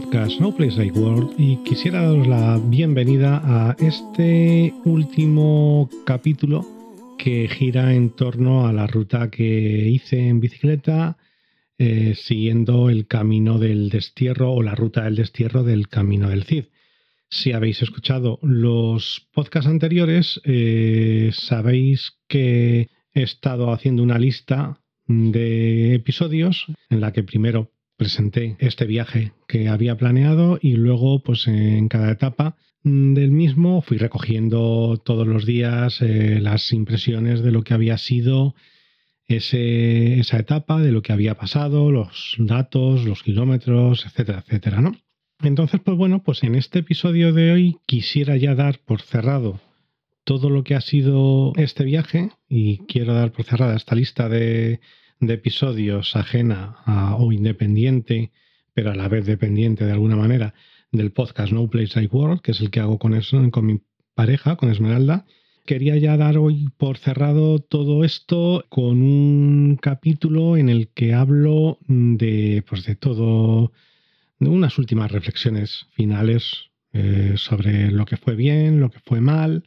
Podcast No Place Like World y quisiera daros la bienvenida a este último capítulo que gira en torno a la ruta que hice en bicicleta eh, siguiendo el camino del destierro o la ruta del destierro del camino del Cid. Si habéis escuchado los podcasts anteriores, eh, sabéis que he estado haciendo una lista de episodios en la que primero presenté este viaje que había planeado y luego pues en cada etapa del mismo fui recogiendo todos los días eh, las impresiones de lo que había sido ese, esa etapa, de lo que había pasado, los datos, los kilómetros, etcétera, etcétera, ¿no? Entonces, pues bueno, pues en este episodio de hoy quisiera ya dar por cerrado todo lo que ha sido este viaje y quiero dar por cerrada esta lista de, de episodios ajena o independiente, pero a la vez dependiente de alguna manera, del podcast No Place Like World, que es el que hago con, con mi pareja, con Esmeralda. Quería ya dar hoy por cerrado todo esto con un capítulo en el que hablo de, pues de todo, de unas últimas reflexiones finales eh, sobre lo que fue bien, lo que fue mal,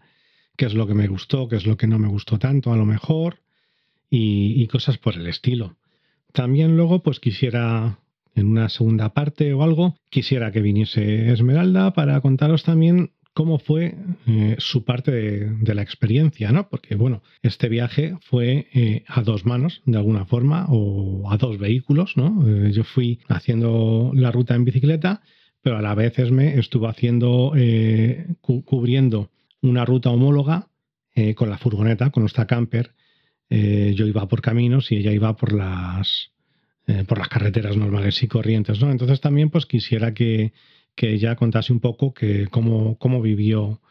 qué es lo que me gustó, qué es lo que no me gustó tanto a lo mejor, y, cosas por el estilo. También luego, pues quisiera, en una segunda parte o algo, quisiera que viniese Esmeralda para contaros también cómo fue eh, su parte de, la experiencia, ¿no? Porque, bueno, este viaje fue eh, a dos manos, de alguna forma, o a dos vehículos, ¿no? Eh, yo fui haciendo la ruta en bicicleta, pero a la vez Esme estuvo haciendo, cubriendo una ruta homóloga con la furgoneta, con nuestra camper, eh, yo iba por caminos y ella iba por las, eh, por las carreteras normales y corrientes. ¿no? Entonces también pues quisiera que, que ella contase un poco que cómo, cómo vivió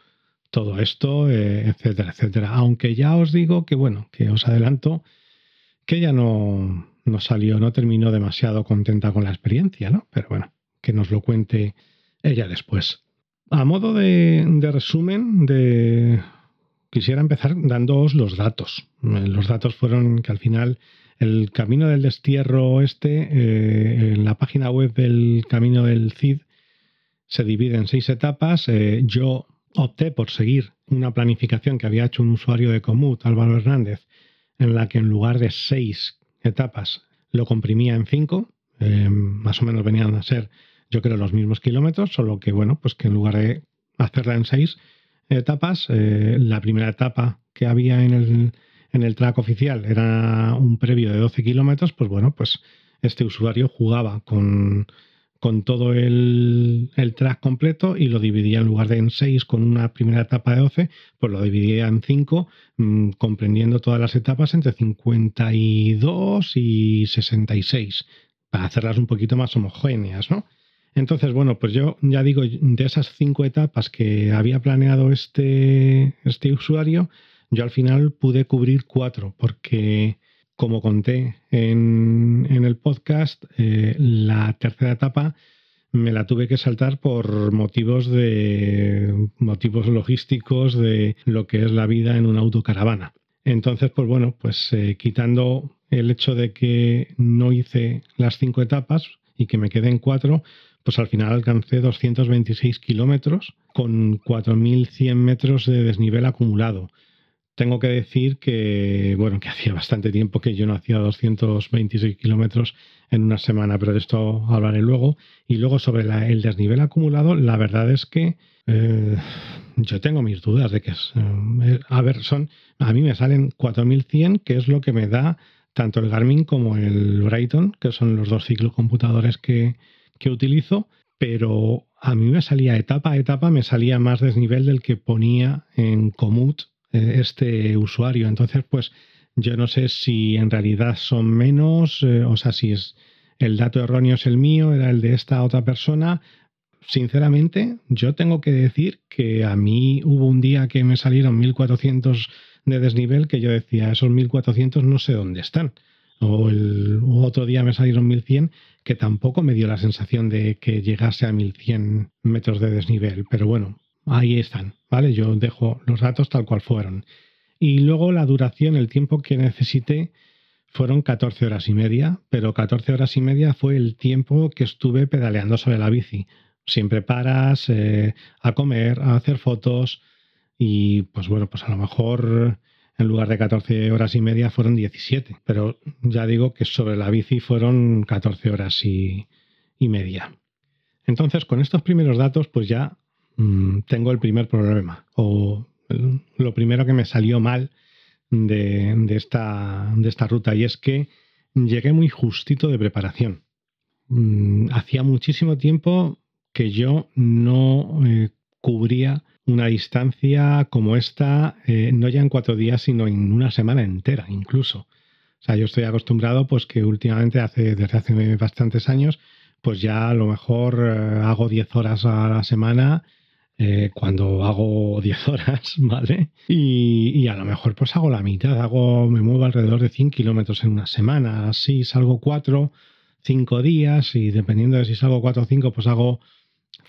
todo esto, eh, etcétera, etcétera. Aunque ya os digo que, bueno, que os adelanto que ella no, no salió, no terminó demasiado contenta con la experiencia, ¿no? Pero bueno, que nos lo cuente ella después. A modo de, de resumen de quisiera empezar dándoos los datos. Eh, los datos fueron que al final el camino del destierro este, en la página web del camino del CID, se divide en seis etapas. Eh, yo opté por seguir una planificación que había hecho un usuario de Comut, Álvaro Hernández, en la que en lugar de seis etapas lo comprimía en cinco. más o menos venían a ser, yo creo, los mismos kilómetros, solo que, bueno, pues que en lugar de hacerla en seis, etapas. Eh, la primera etapa que había en el, en el track oficial era un previo de 12 kilómetros, pues bueno, pues este usuario jugaba con, con todo el, el, track completo y lo dividía en lugar de en 6 con una primera etapa de 12, pues lo dividía en 5, mm, comprendiendo todas las etapas entre 52 y 66, para hacerlas un poquito más homogéneas, ¿no? Entonces, bueno, pues yo ya digo, de esas cinco etapas que había planeado este, este usuario, yo al final pude cubrir cuatro, porque como conté en, el podcast, eh, la tercera etapa me la tuve que saltar por motivos de motivos logísticos de lo que es la vida en una autocaravana. Entonces, pues bueno, pues eh, quitando el hecho de que no hice las cinco etapas y que me quedé en cuatro, pues al final alcancé 226 kilómetros con 4.100 metros de desnivel acumulado. Tengo que decir que, bueno, que hacía bastante tiempo que yo no hacía 226 kilómetros en una semana, pero de esto hablaré luego. Y luego sobre el desnivel acumulado, la verdad es que eh, yo tengo mis dudas de que es... Eh, a ver, son... A mí me salen 4100, que es lo que me da tanto el Garmin como el Brighton, que son los dos ciclocomputadores que, que utilizo, pero a mí me salía etapa a etapa, me salía más desnivel del que ponía en Comut eh, este usuario. Entonces, pues yo no sé si en realidad son menos, eh, o sea, si es el dato erróneo es el mío, era el de esta otra persona. sinceramente, yo tengo que decir que a mí hubo un día que me salieron 1400 de desnivel que yo decía, esos 1400 no sé dónde están. O el otro día me salieron 1100 que tampoco me dio la sensación de que llegase a 1100 metros de desnivel. Pero bueno, ahí están, ¿vale? Yo dejo los datos tal cual fueron. Y luego la duración, el tiempo que necesité fueron 14 horas y media, pero 14 horas y media fue el tiempo que estuve pedaleando sobre la bici. Siempre paras eh, a comer, a hacer fotos y pues bueno, pues a lo mejor en lugar de 14 horas y media fueron 17, pero ya digo que sobre la bici fueron 14 horas y, media. Entonces, con estos primeros datos, pues ya mm, tengo el primer problema o lo primero que me salió mal de, esta, de esta ruta y es que llegué muy justito de preparación. Mm, hacía muchísimo tiempo que yo no eh, cubría una distancia como esta, eh, no ya en cuatro días, sino en una semana entera incluso. O sea, yo estoy acostumbrado, pues que últimamente, hace, desde hace bastantes años, pues ya a lo mejor eh, hago 10 horas a la semana eh, cuando hago 10 horas, ¿vale? Y, a lo mejor pues hago la mitad, hago, me muevo alrededor de 100 kilómetros en una semana, así salgo 4, 5 días y dependiendo de si salgo 4 o 5 pues hago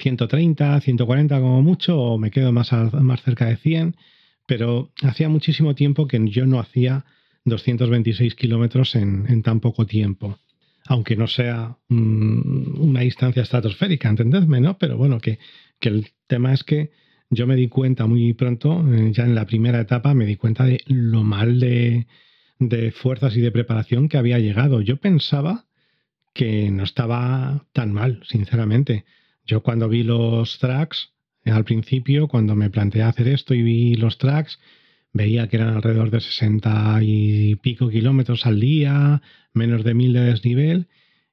130, 140 como mucho o me quedo más, más cerca de 100, pero hacía muchísimo tiempo que yo no hacía 226 kilómetros en, tan poco tiempo aunque no sea mm, una distancia estratosférica, entendedme, ¿no? Pero bueno, que, el tema es que yo me di cuenta muy pronto, eh, ya en la primera etapa, me di cuenta de lo mal de, de fuerzas y de preparación que había llegado. Yo pensaba que no estaba tan mal, sinceramente. Yo cuando vi los tracks, eh, al principio, cuando me planteé hacer esto y vi los tracks, veía que eran alrededor de 60 y pico kilómetros al día, menos de mil de desnivel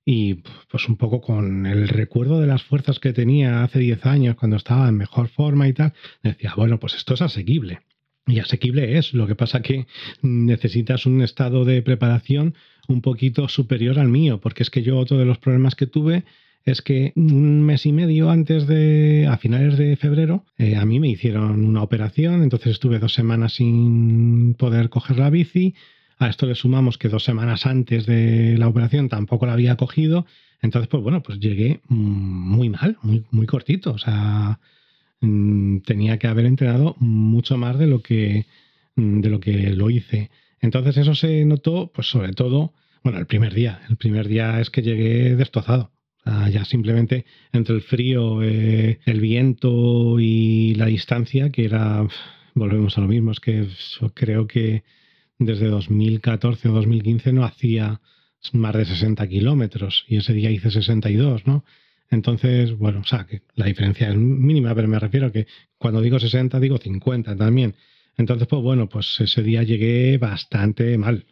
y pues un poco con el recuerdo de las fuerzas que tenía hace 10 años cuando estaba en mejor forma y tal, decía, bueno, pues esto es asequible. Y asequible es, lo que pasa que necesitas un estado de preparación un poquito superior al mío, porque es que yo otro de los problemas que tuve es que un mes y medio antes de, a finales de febrero, eh, a mí me hicieron una operación, entonces estuve dos semanas sin poder coger la bici. A esto le sumamos que dos semanas antes de la operación tampoco la había cogido. Entonces, pues bueno, pues llegué muy mal, muy, muy cortito. O sea, mm, tenía que haber entrenado mucho más de lo que, mm, de lo que lo hice. Entonces eso se notó, pues sobre todo, bueno, el primer día. El primer día es que llegué destrozado ya simplemente entre el frío, eh, el viento y la distancia, que era, volvemos a lo mismo, es que creo que desde 2014 o 2015 no hacía más de 60 kilómetros y ese día hice 62, ¿no? Entonces, bueno, o sea, que la diferencia es mínima, pero me refiero a que cuando digo 60 digo 50 también. Entonces, pues bueno, pues ese día llegué bastante mal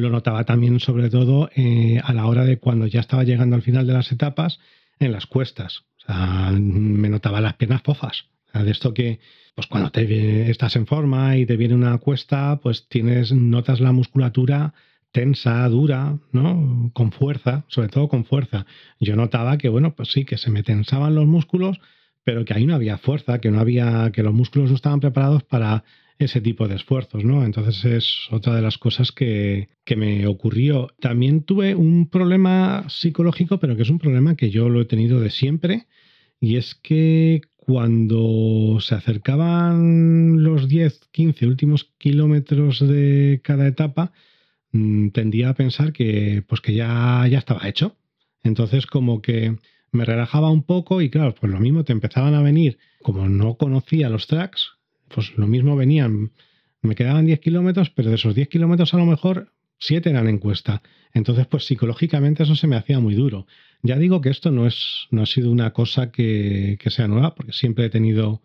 lo notaba también sobre todo eh, a la hora de cuando ya estaba llegando al final de las etapas en las cuestas. O sea, me notaba las piernas fofas. de esto que, pues cuando te estás en forma y te viene una cuesta, pues tienes, notas la musculatura tensa, dura, ¿no? Con fuerza, sobre todo con fuerza. Yo notaba que, bueno, pues sí, que se me tensaban los músculos, pero que ahí no había fuerza, que no había, que los músculos no estaban preparados para ese tipo de esfuerzos, ¿no? Entonces es otra de las cosas que, que, me ocurrió. También tuve un problema psicológico, pero que es un problema que yo lo he tenido de siempre, y es que cuando se acercaban los 10, 15 últimos kilómetros de cada etapa, mm, tendía a pensar que, pues que ya, ya estaba hecho. Entonces como que me relajaba un poco y claro, pues lo mismo te empezaban a venir, como no conocía los tracks, pues lo mismo venían, me quedaban 10 kilómetros, pero de esos 10 kilómetros a lo mejor 7 eran encuesta. Entonces, pues psicológicamente eso se me hacía muy duro. Ya digo que esto no, es, no ha sido una cosa que, sea nueva, porque siempre he tenido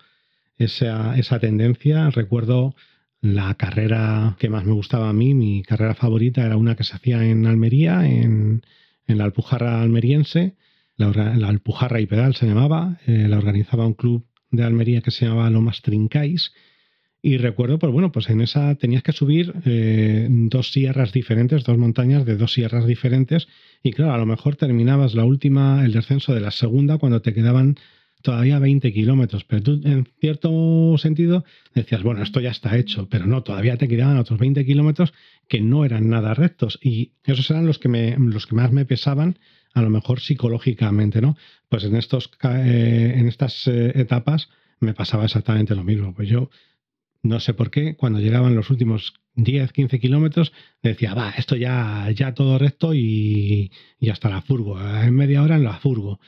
esa, esa tendencia. Recuerdo la carrera que más me gustaba a mí, mi carrera favorita era una que se hacía en Almería, en, la Alpujarra almeriense, la, Alpujarra y Pedal se llamaba, eh, la organizaba un club de Almería que se llamaba Lomas Trincais Y recuerdo, pues bueno, pues en esa tenías que subir eh, dos sierras diferentes, dos montañas de dos sierras diferentes. Y claro, a lo mejor terminabas la última, el descenso de la segunda cuando te quedaban todavía 20 kilómetros. Pero tú, en cierto sentido, decías, bueno, esto ya está hecho, pero no, todavía te quedaban otros 20 kilómetros que no eran nada rectos. Y esos eran los que, me, los que más me pesaban, a lo mejor psicológicamente, ¿no? Pues en, estos, eh, en estas eh, etapas me pasaba exactamente lo mismo. Pues yo no sé por qué, cuando llegaban los últimos 10, 15 kilómetros, decía, va, esto ya, ya todo recto y, y hasta la furgo, en media hora en la furgo.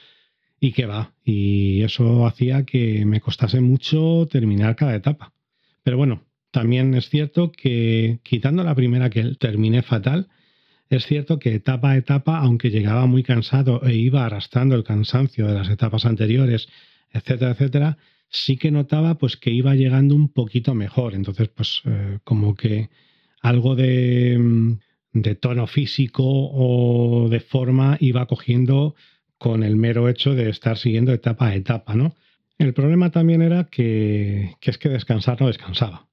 Y que va, y eso hacía que me costase mucho terminar cada etapa. Pero bueno, también es cierto que quitando la primera que terminé fatal, es cierto que etapa a etapa, aunque llegaba muy cansado e iba arrastrando el cansancio de las etapas anteriores, etcétera, etcétera, sí que notaba pues que iba llegando un poquito mejor. Entonces, pues eh, como que algo de, mm, de, tono físico o de forma iba cogiendo con el mero hecho de estar siguiendo etapa a etapa, ¿no? El problema también era que, que es que descansar no descansaba.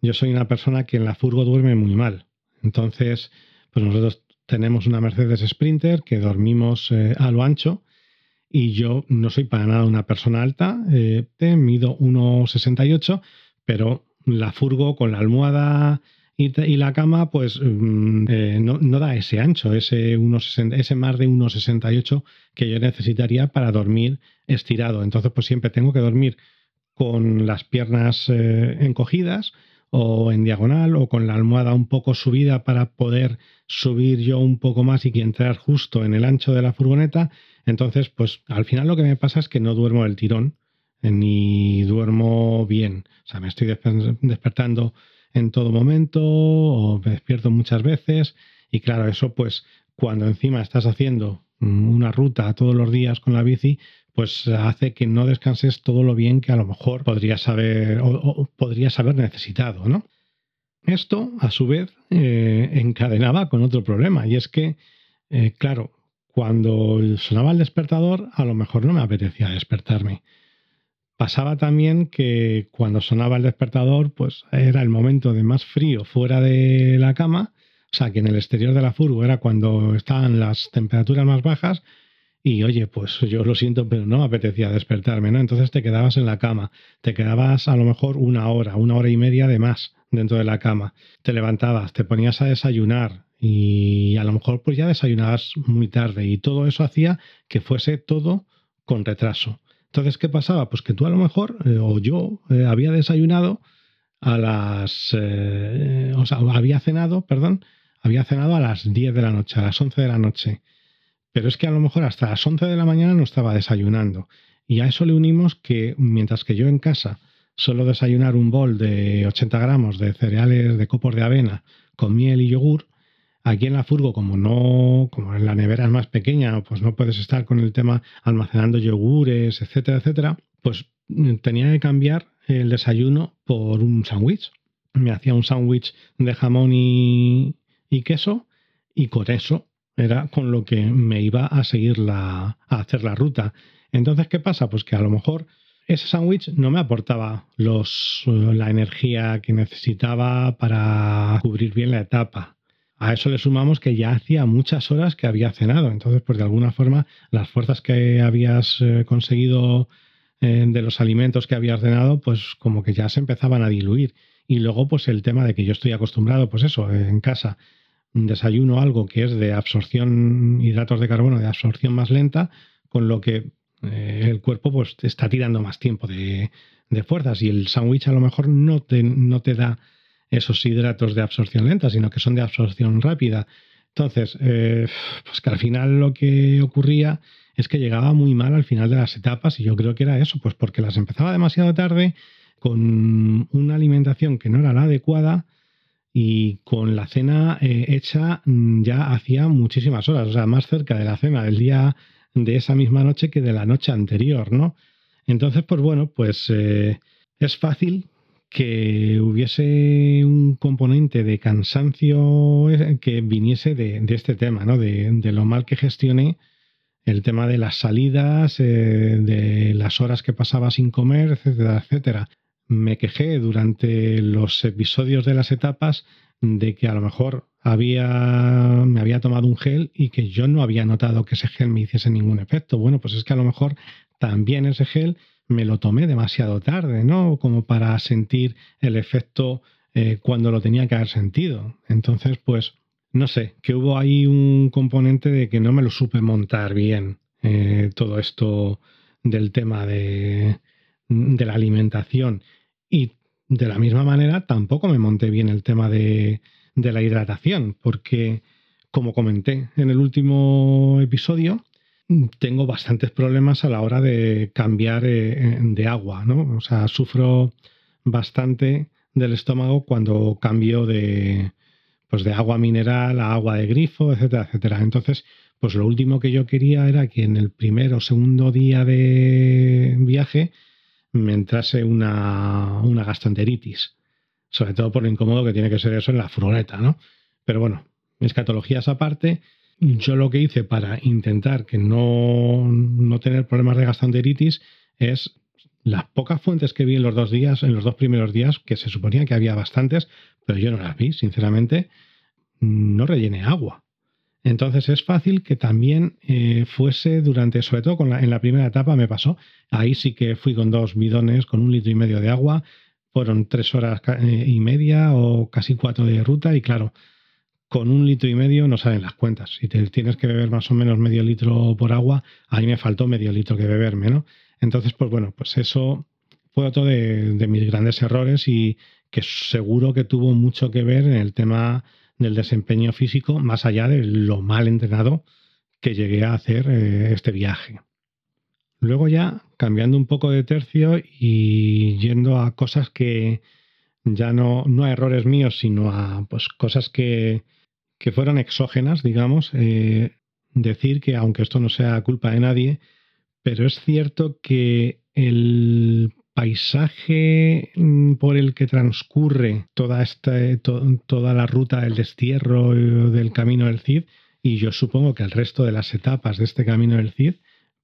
Yo soy una persona que en la furgo duerme muy mal. Entonces, pues nosotros tenemos una Mercedes Sprinter que dormimos eh, a lo ancho y yo no soy para nada una persona alta, eh, mido 1,68, pero la furgo con la almohada y, la cama, pues mm, eh, no, da ese ancho, ese, ese más de 1,68 que yo necesitaría para dormir estirado. Entonces, pues siempre tengo que dormir con las piernas eh, encogidas o en diagonal o con la almohada un poco subida para poder subir yo un poco más y entrar justo en el ancho de la furgoneta entonces, pues al final lo que me pasa es que no duermo el tirón, ni duermo bien. O sea, me estoy despertando en todo momento o me despierto muchas veces. Y claro, eso pues cuando encima estás haciendo una ruta todos los días con la bici, pues hace que no descanses todo lo bien que a lo mejor podrías haber o, podrías haber necesitado, ¿no? Esto, a su vez, eh, encadenaba con otro problema, y es que, eh, claro, cuando sonaba el despertador, a lo mejor no me apetecía despertarme. Pasaba también que cuando sonaba el despertador, pues era el momento de más frío fuera de la cama, o sea que en el exterior de la furgo era cuando estaban las temperaturas más bajas, y oye, pues yo lo siento, pero no me apetecía despertarme, ¿no? Entonces te quedabas en la cama, te quedabas a lo mejor una hora, una hora y media de más dentro de la cama, te levantabas, te ponías a desayunar, y a lo mejor pues ya desayunabas muy tarde y todo eso hacía que fuese todo con retraso. Entonces, ¿qué pasaba? Pues que tú a lo mejor, eh, o yo, eh, había desayunado a las, eh, o sea, había cenado, perdón, había cenado a las 10 de la noche, a las 11 de la noche. Pero es que a lo mejor hasta las 11 de la mañana no estaba desayunando. Y a eso le unimos que mientras que yo en casa suelo desayunar un bol de 80 gramos de cereales de copos de avena con miel y yogur, Aquí en la furgo, como no, como en la nevera es más pequeña, pues no puedes estar con el tema almacenando yogures, etcétera, etcétera, pues mm, tenía que cambiar el desayuno por un sándwich. Me hacía un sándwich de jamón y, queso y con eso era con lo que me iba a seguir la, a hacer la ruta. Entonces, ¿qué pasa? Pues que a lo mejor ese sándwich no me aportaba los, la energía que necesitaba para cubrir bien la etapa. A eso le sumamos que ya hacía muchas horas que había cenado. Entonces, pues de alguna forma, las fuerzas que habías eh, conseguido eh, de los alimentos que habías cenado, pues como que ya se empezaban a diluir. Y luego, pues el tema de que yo estoy acostumbrado, pues eso, en casa desayuno algo que es de absorción, hidratos de carbono, de absorción más lenta, con lo que eh, el cuerpo pues está tirando más tiempo de, fuerzas y el sándwich a lo mejor no te, no te da esos hidratos de absorción lenta, sino que son de absorción rápida. Entonces, eh, pues que al final lo que ocurría es que llegaba muy mal al final de las etapas y yo creo que era eso, pues porque las empezaba demasiado tarde, con una alimentación que no era la adecuada y con la cena eh, hecha mm, ya hacía muchísimas horas, o sea, más cerca de la cena del día de esa misma noche que de la noche anterior, ¿no? Entonces, pues bueno, pues eh, es fácil que hubiese un componente de cansancio que viniese de, este tema, ¿no? De, lo mal que gestioné el tema de las salidas, eh, de las horas que pasaba sin comer, etcétera, etcétera. Me quejé durante los episodios de las etapas de que a lo mejor había, me había tomado un gel y que yo no había notado que ese gel me hiciese ningún efecto. Bueno, pues es que a lo mejor también ese gel me lo tomé demasiado tarde, ¿no? Como para sentir el efecto eh, cuando lo tenía que haber sentido. Entonces, pues, no sé, que hubo ahí un componente de que no me lo supe montar bien eh, todo esto del tema de, de la alimentación. Y de la misma manera, tampoco me monté bien el tema de, de la hidratación, porque, como comenté en el último episodio, tengo bastantes problemas a la hora de cambiar eh, de agua, ¿no? O sea, sufro bastante del estómago cuando cambio de, pues de agua mineral a agua de grifo, etcétera, etcétera. Entonces, pues lo último que yo quería era que en el primer o segundo día de viaje me entrase una, una gastroenteritis. Sobre todo por lo incómodo que tiene que ser eso en la furgoneta, ¿no? Pero bueno, escatologías aparte, yo lo que hice para intentar que no, no tener problemas de gastroenteritis es las pocas fuentes que vi en los dos días, en los dos primeros días, que se suponía que había bastantes, pero yo no las vi, sinceramente, no rellené agua. Entonces es fácil que también eh, fuese durante, sobre todo en la primera etapa me pasó, ahí sí que fui con dos bidones, con un litro y medio de agua, fueron tres horas eh, y media o casi cuatro de ruta y claro, con un litro y medio no salen las cuentas. Si te tienes que beber más o menos medio litro por agua, ahí me faltó medio litro que beberme, ¿no? Entonces, pues bueno, pues eso fue otro de mis grandes errores y que seguro que tuvo mucho que ver en el tema del desempeño físico, más allá de lo mal entrenado que llegué a hacer eh, este viaje. Luego ya, cambiando un poco de tercio y yendo a cosas que ya no, no a errores míos, sino a pues, cosas que, que fueron exógenas, digamos, eh, decir que aunque esto no sea culpa de nadie, pero es cierto que el paisaje mm, por el que transcurre toda, esta, toda la ruta del destierro del camino del Cid, y yo supongo que el resto de las etapas de este camino del Cid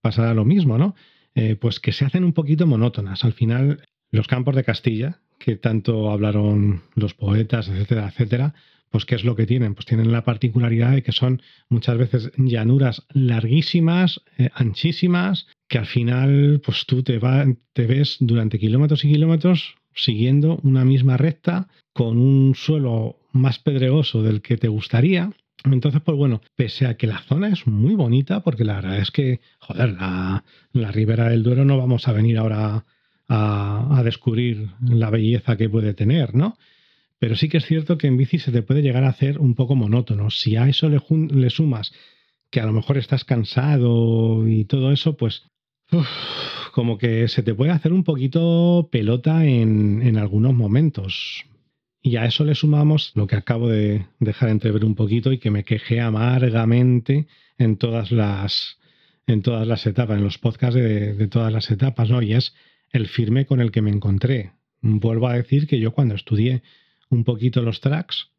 pasará lo mismo, ¿no? Eh, pues que se hacen un poquito monótonas. Al final, los campos de Castilla, que tanto hablaron los poetas, etcétera, etcétera, pues ¿qué es lo que tienen? Pues tienen la particularidad de que son muchas veces llanuras larguísimas, eh, anchísimas, que al final pues tú te, te ves durante kilómetros y kilómetros siguiendo una misma recta con un suelo más pedregoso del que te gustaría. Entonces, pues bueno, pese a que la zona es muy bonita, porque la verdad es que, joder, la, la ribera del Duero no vamos a venir ahora a, descubrir la belleza que puede tener, ¿no? Pero sí que es cierto que en bici se te puede llegar a hacer un poco monótono. Si a eso le, sumas que a lo mejor estás cansado y todo eso, pues como que se te puede hacer un poquito pelota en, en, algunos momentos. Y a eso le sumamos lo que acabo de dejar entrever un poquito y que me quejé amargamente en todas las, en todas las etapas, en los podcasts de, de todas las etapas, ¿no? Y es el firme con el que me encontré. Vuelvo a decir que yo cuando estudié un poquito los tracks,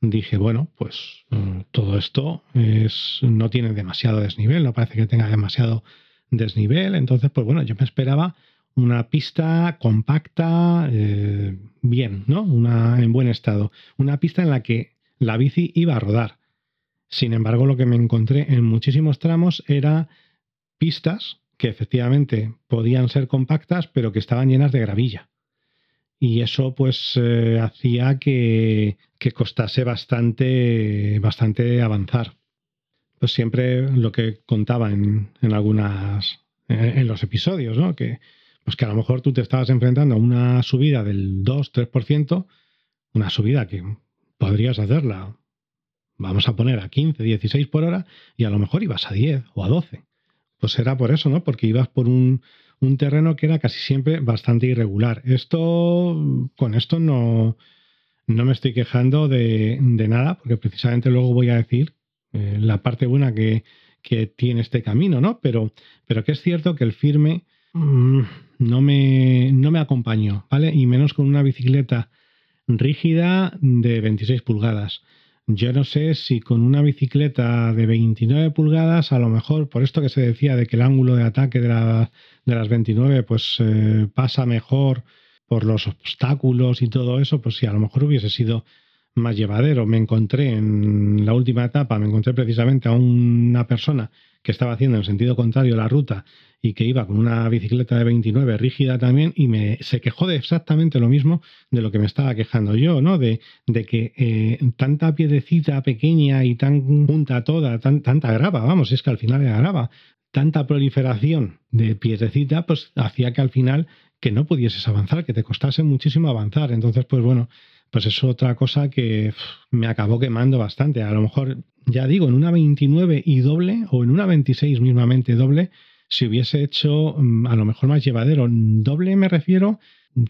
dije, bueno, pues mm, todo esto es, no tiene demasiado desnivel, no parece que tenga demasiado desnivel, entonces, pues bueno, yo me esperaba una pista compacta, eh, bien, ¿no? Una en buen estado, una pista en la que la bici iba a rodar. Sin embargo, lo que me encontré en muchísimos tramos era pistas que efectivamente podían ser compactas, pero que estaban llenas de gravilla y eso pues eh, hacía que, que, costase bastante, bastante avanzar. Pues siempre lo que contaba en, en algunas, en, los episodios, ¿no? Que, pues que a lo mejor tú te estabas enfrentando a una subida del 2-3%, una subida que podrías hacerla, vamos a poner a 15, 16 por hora, y a lo mejor ibas a 10 o a 12. Pues era por eso, ¿no? Porque ibas por un, un terreno que era casi siempre bastante irregular. Esto, con esto no, no me estoy quejando de, nada, porque precisamente luego voy a decir eh, la parte buena que, que, tiene este camino, ¿no? Pero, pero que es cierto que el firme mm, no, me, no me acompañó, ¿vale? Y menos con una bicicleta rígida de 26 pulgadas. Yo no sé si con una bicicleta de 29 pulgadas, a lo mejor por esto que se decía de que el ángulo de ataque de, la, de las 29 pues eh, pasa mejor por los obstáculos y todo eso, pues si a lo mejor hubiese sido más llevadero. Me encontré en la última etapa, me encontré precisamente a una persona que estaba haciendo en sentido contrario la ruta y que iba con una bicicleta de 29 rígida también y me se quejó de exactamente lo mismo de lo que me estaba quejando yo, ¿no? De, de que eh, tanta piedrecita pequeña y tan junta toda, tan, tanta grava, vamos, es que al final era grava, tanta proliferación de piedrecita, pues hacía que al final que no pudieses avanzar, que te costase muchísimo avanzar. Entonces, pues bueno, pues es otra cosa que me acabó quemando bastante. A lo mejor, ya digo, en una 29 y doble o en una 26 mismamente doble, si hubiese hecho mm, a lo mejor más llevadero. Doble me refiero,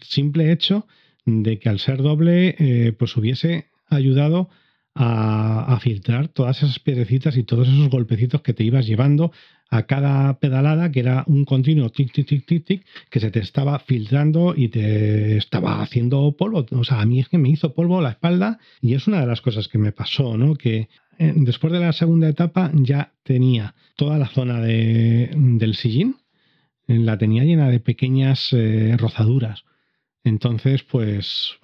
simple hecho de que al ser doble, eh, pues hubiese ayudado a, filtrar todas esas piedrecitas y todos esos golpecitos que te ibas llevando a cada pedalada, que era un continuo tic, tic, tic, tic, tic, que se te estaba filtrando y te estaba haciendo polvo. O sea, a mí es que me hizo polvo la espalda y es una de las cosas que me pasó, ¿no? Que eh, después de la segunda etapa ya tenía toda la zona de, del sillín, la tenía llena de pequeñas eh, rozaduras. Entonces, pues,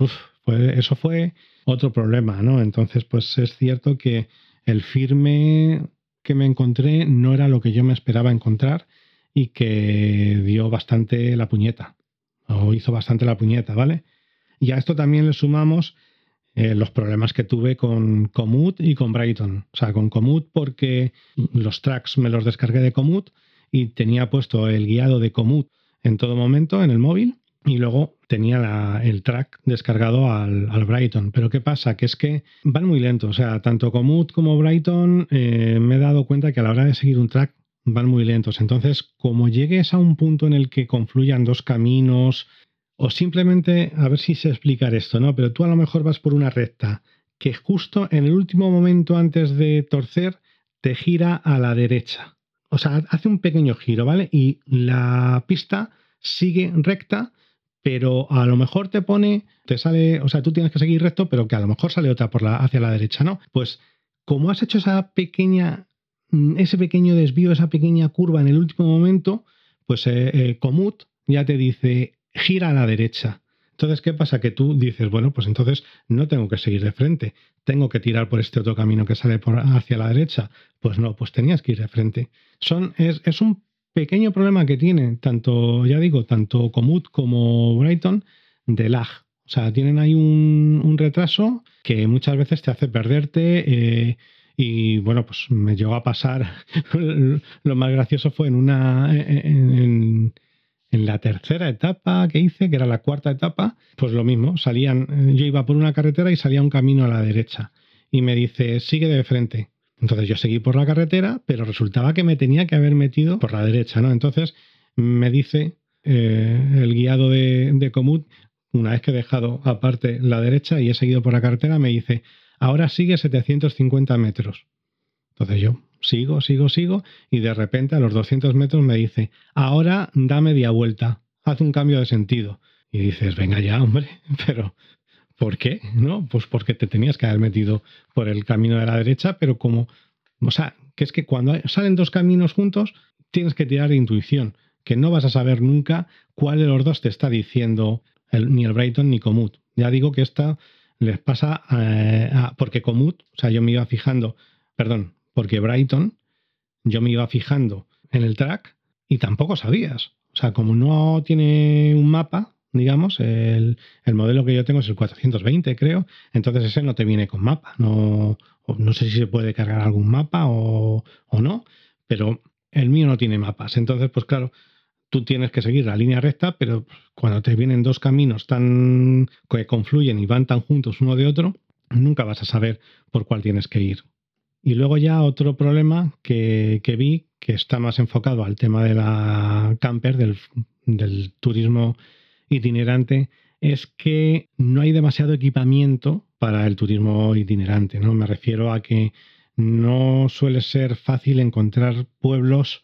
eso fue otro problema, ¿no? Entonces, pues es cierto que el firme que me encontré no era lo que yo me esperaba encontrar y que dio bastante la puñeta, o hizo bastante la puñeta, ¿vale? Y a esto también le sumamos eh, los problemas que tuve con Komoot y con Brighton. O sea, con Komoot porque los tracks me los descargué de Komoot y tenía puesto el guiado de Komoot en todo momento en el móvil y luego tenía el track descargado al, Brighton. Pero ¿qué pasa? Que es que van muy lentos. O sea, tanto Komoot como Brighton eh, me he dado cuenta que a la hora de seguir un track van muy lentos. Entonces, como llegues a un punto en el que confluyan dos caminos, o simplemente, a ver si sé explicar esto, ¿no? Pero tú a lo mejor vas por una recta que justo en el último momento antes de torcer te gira a la derecha. O sea, hace un pequeño giro, ¿vale? Y la pista sigue recta pero a lo mejor te pone, te sale, o sea, tú tienes que seguir recto, pero que a lo mejor sale otra por la, hacia la derecha, ¿no? Pues como has hecho esa pequeña, mm, ese pequeño desvío, esa pequeña curva en el último momento, pues eh, eh ya te dice gira a la derecha. Entonces, ¿qué pasa? Que tú dices, bueno, pues entonces no tengo que seguir de frente, tengo que tirar por este otro camino que sale por hacia la derecha. Pues no, pues tenías que ir de frente. Son, es, es un pequeño problema que tiene, tanto, ya digo, tanto Komoot como Brighton, de lag. O sea, tienen ahí un, retraso que muchas veces te hace perderte. Eh, y bueno, pues me llegó a pasar. lo más gracioso fue en una. En, la tercera etapa que hice, que era la cuarta etapa, pues lo mismo. Salían. Yo iba por una carretera y salía un camino a la derecha. Y me dice, sigue de frente. Entonces yo seguí por la carretera, pero resultaba que me tenía que haber metido por la derecha, ¿no? Entonces me dice eh, el guiado de, de Comut, una vez que he dejado aparte la derecha y he seguido por la carretera, me dice, ahora sigue 750 metros. Entonces yo sigo, sigo, sigo, y de repente a los 200 metros me dice, ahora da media vuelta, haz un cambio de sentido. Y dices, venga ya, hombre, pero ¿Por qué? ¿No? Pues porque te tenías que haber metido por el camino de la derecha, pero como, o sea, que es que cuando salen dos caminos juntos, tienes que tirar de intuición, que no vas a saber nunca cuál de los dos te está diciendo ni el Brighton ni Comut. Ya digo que esta les pasa eh, a, porque Comut, o sea, yo me iba fijando, perdón, porque Brighton, yo me iba fijando en el track y tampoco sabías. O sea, como no tiene un mapa, digamos. El, modelo que yo tengo es el 420, creo. Entonces ese no te viene con mapa. No, no sé si se puede cargar algún mapa o, o no, pero el mío no tiene mapas. Entonces, pues claro, tú tienes que seguir la línea recta, pero cuando te vienen dos caminos tan que confluyen y van tan juntos uno de otro, nunca vas a saber por cuál tienes que ir. Y luego ya otro problema que, que vi, que está más enfocado al tema de la camper, del, del turismo itinerante es que no hay demasiado equipamiento para el turismo itinerante. ¿no? Me refiero a que no suele ser fácil encontrar pueblos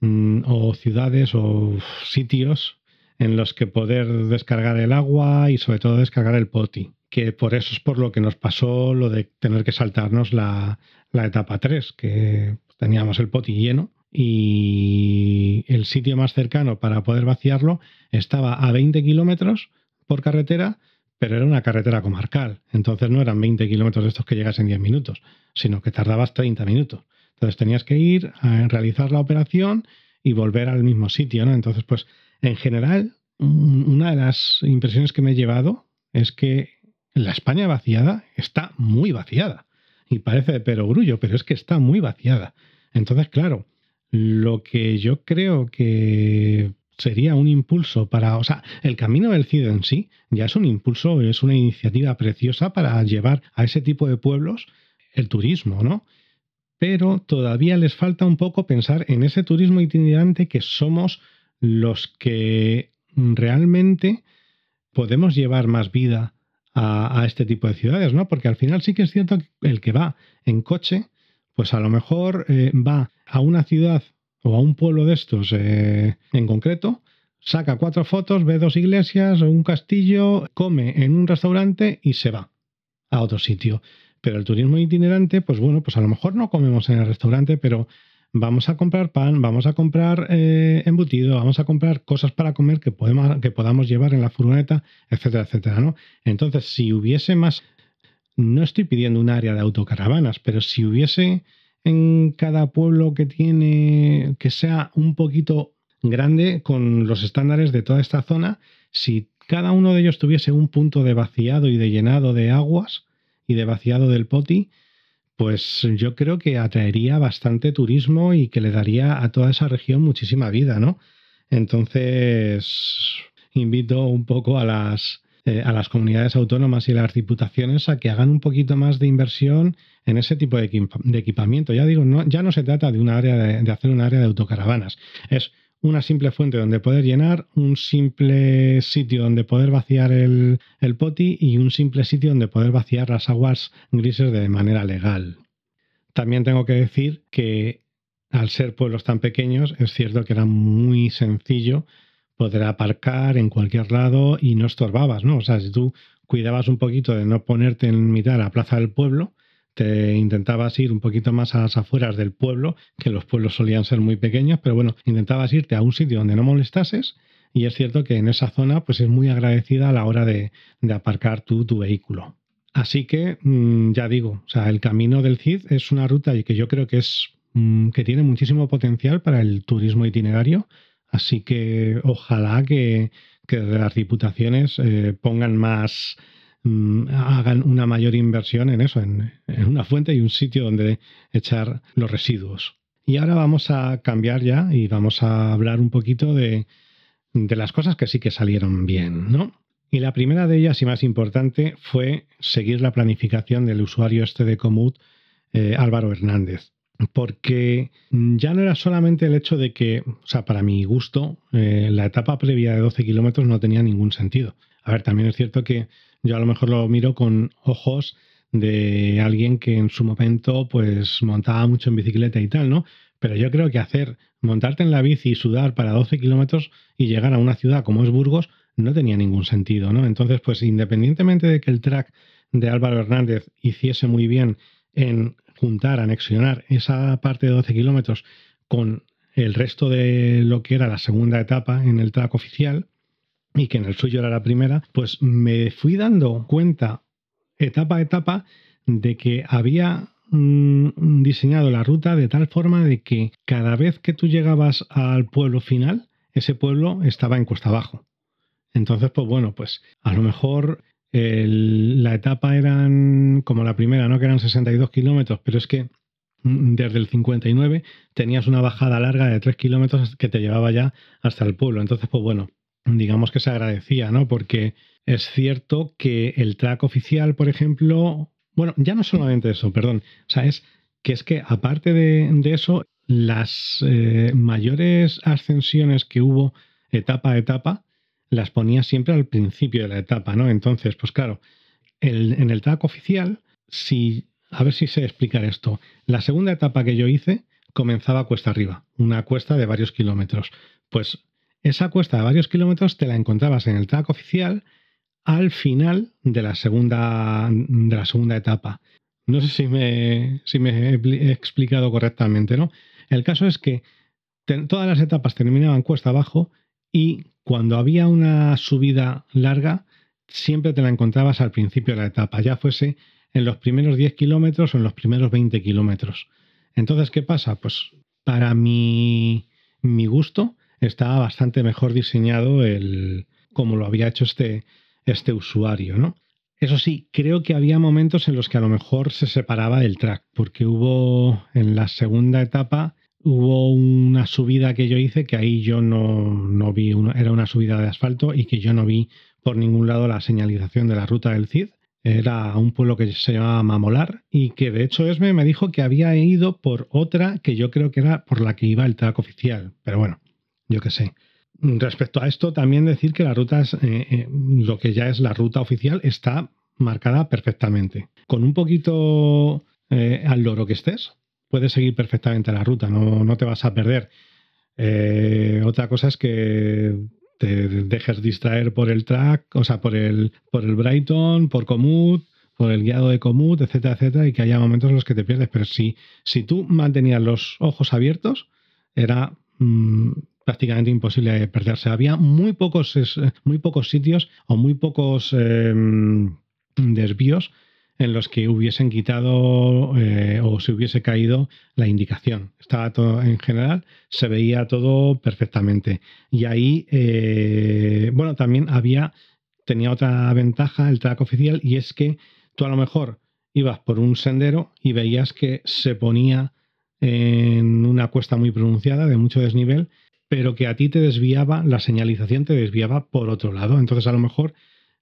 mm, o ciudades o sitios en los que poder descargar el agua y sobre todo descargar el poti. Que por eso es por lo que nos pasó lo de tener que saltarnos la, la etapa 3, que teníamos el poti lleno y el sitio más cercano para poder vaciarlo estaba a 20 kilómetros, por carretera, pero era una carretera comarcal. Entonces no eran 20 kilómetros de estos que llegas en 10 minutos, sino que tardabas 30 minutos. Entonces tenías que ir a realizar la operación y volver al mismo sitio, ¿no? Entonces, pues, en general, una de las impresiones que me he llevado es que la España vaciada está muy vaciada. Y parece de perogrullo, pero es que está muy vaciada. Entonces, claro, lo que yo creo que sería un impulso para, o sea, el camino del CID en sí ya es un impulso, es una iniciativa preciosa para llevar a ese tipo de pueblos el turismo, ¿no? Pero todavía les falta un poco pensar en ese turismo itinerante que somos los que realmente podemos llevar más vida a, este tipo de ciudades, ¿no? Porque al final sí que es cierto que el que va en coche, pues a lo mejor eh, va a una ciudad o a un pueblo de estos eh, en concreto, saca cuatro fotos, ve dos iglesias un castillo, come en un restaurante y se va a otro sitio. Pero el turismo itinerante, pues bueno, pues a lo mejor no comemos en el restaurante, pero vamos a comprar pan, vamos a comprar eh, embutido, vamos a comprar cosas para comer que, podemos, que podamos llevar en la furgoneta, etcétera, etcétera, ¿no? Entonces, si hubiese más, no estoy pidiendo un área de autocaravanas, pero si hubiese en cada pueblo que tiene, que sea un poquito grande con los estándares de toda esta zona, si cada uno de ellos tuviese un punto de vaciado y de llenado de aguas y de vaciado del poti, pues yo creo que atraería bastante turismo y que le daría a toda esa región muchísima vida, ¿no? Entonces, invito un poco a las, eh, a las comunidades autónomas y las diputaciones a que hagan un poquito más de inversión en ese tipo de, equipamiento. Ya digo, no, ya no se trata de, área de, hacer un área de autocaravanas. Es una simple fuente donde poder llenar, un simple sitio donde poder vaciar el, el poti y un simple sitio donde poder vaciar las aguas grises de manera legal. También tengo que decir que al ser pueblos tan pequeños, es cierto que era muy sencillo poder aparcar en cualquier lado y no estorbabas, ¿no? O sea, si tú cuidabas un poquito de no ponerte en mitad de la plaza del pueblo, te intentabas ir un poquito más a las afueras del pueblo, que los pueblos solían ser muy pequeños, pero bueno, intentabas irte a un sitio donde no molestases y es cierto que en esa zona pues es muy agradecida a la hora de, aparcar tu, tu vehículo. Así que mm, ya digo, o sea, el camino del CID es una ruta que yo creo que es mm, que tiene muchísimo potencial para el turismo itinerario Así que ojalá que, las diputaciones eh, pongan más, mm, hagan una mayor inversión en eso, en, una fuente y un sitio donde echar los residuos. Y ahora vamos a cambiar ya y vamos a hablar un poquito de, las cosas que sí que salieron bien, ¿no? Y la primera de ellas y más importante fue seguir la planificación del usuario este de Comut, eh, Álvaro Hernández porque ya no era solamente el hecho de que, o sea, para mi gusto, eh, la etapa previa de 12 kilómetros no tenía ningún sentido. A ver, también es cierto que yo a lo mejor lo miro con ojos de alguien que en su momento pues montaba mucho en bicicleta y tal, ¿no? Pero yo creo que hacer, montarte en la bici y sudar para 12 kilómetros y llegar a una ciudad como es Burgos no tenía ningún sentido, ¿no? Entonces, pues independientemente de que el track de Álvaro Hernández hiciese muy bien en juntar, anexionar esa parte de 12 kilómetros con el resto de lo que era la segunda etapa en el track oficial y que en el suyo era la primera, pues me fui dando cuenta etapa a etapa de que había mm, diseñado la ruta de tal forma de que cada vez que tú llegabas al pueblo final, ese pueblo estaba en cuesta abajo. Entonces, pues bueno, pues a lo mejor la etapa eran como la primera, ¿no? Que eran 62 kilómetros, pero es que mm, desde el 59 tenías una bajada larga de 3 kilómetros que te llevaba ya hasta el pueblo. Entonces, pues bueno, digamos que se agradecía, ¿no? Porque es cierto que el track oficial, por ejemplo, bueno, ya no solamente eso, perdón, o sea, es que es que aparte de, eso, las eh, mayores ascensiones que hubo etapa a etapa, las ponía siempre al principio de la etapa, ¿no? Entonces, pues claro, en el track oficial, si, a ver si sé explicar esto, la segunda etapa que yo hice comenzaba cuesta arriba, una cuesta de varios kilómetros. Pues esa cuesta de varios kilómetros te la encontrabas en el track oficial al final de la segunda, de la segunda etapa. No sé si me, si me he explicado correctamente, ¿no? El caso es que todas las etapas terminaban cuesta abajo y cuando había una subida larga, siempre te la encontrabas al principio de la etapa, ya fuese en los primeros 10 kilómetros o en los primeros 20 kilómetros. Entonces, ¿qué pasa? Pues para mi, mi gusto estaba bastante mejor diseñado el como lo había hecho este, este usuario, ¿no? Eso sí, creo que había momentos en los que a lo mejor se separaba el track, porque hubo en la segunda etapa hubo una subida que yo hice que ahí yo no, vi, era una subida de asfalto y que yo no vi por ningún lado la señalización de la ruta del Cid. Era un pueblo que se llamaba Mamolar y que de hecho Esme me dijo que había ido por otra que yo creo que era por la que iba el track oficial. Pero bueno, yo qué sé. Respecto a esto, también decir que la ruta eh, eh, lo que ya es la ruta oficial, está marcada perfectamente. Con un poquito eh, al loro que estés, puedes seguir perfectamente la ruta, no, no te vas a perder. otra cosa es que te dejes distraer por el track, o sea, por el, por el Brighton, por Comut, por el guiado de Comut, etcétera, etcétera, y que haya momentos en los que te pierdes. Pero si, si tú mantenías los ojos abiertos, era mm, prácticamente imposible perderse. Había muy pocos, muy pocos sitios o muy pocos em, desvíos en los que hubiesen quitado eh, o se hubiese caído la indicación. Estaba todo en general, se veía todo perfectamente. Y ahí, eh, bueno, también había, tenía otra ventaja el track oficial y es que tú a lo mejor ibas por un sendero y veías que se ponía en una cuesta muy pronunciada, de mucho desnivel, pero que a ti te desviaba, la señalización te desviaba por otro lado. Entonces a lo mejor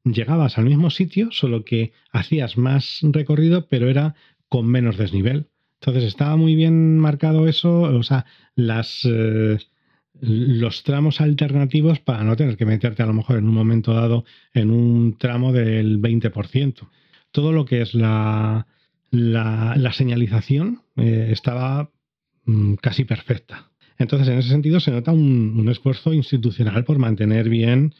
llegabas al mismo sitio, solo que hacías más recorrido, pero era con menos desnivel. Entonces estaba muy bien marcado eso, o sea, las, eh, los tramos alternativos para no tener que meterte a lo mejor en un momento dado en un tramo del 20%. Todo lo que es la, la, señalización eh, estaba mm, casi perfecta. Entonces, en ese sentido, se nota un, esfuerzo institucional por mantener bien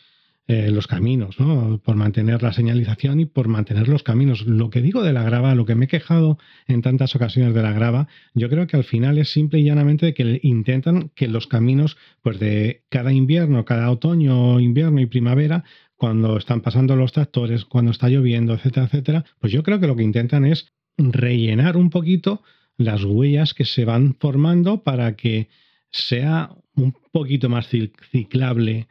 eh, los caminos, ¿no? por mantener la señalización y por mantener los caminos. Lo que digo de la grava, lo que me he quejado en tantas ocasiones de la grava, yo creo que al final es simple y llanamente que intentan que los caminos, pues de cada invierno, cada otoño, invierno y primavera, cuando están pasando los tractores, cuando está lloviendo, etcétera, etcétera, pues yo creo que lo que intentan es rellenar un poquito las huellas que se van formando para que sea un poquito más ciclable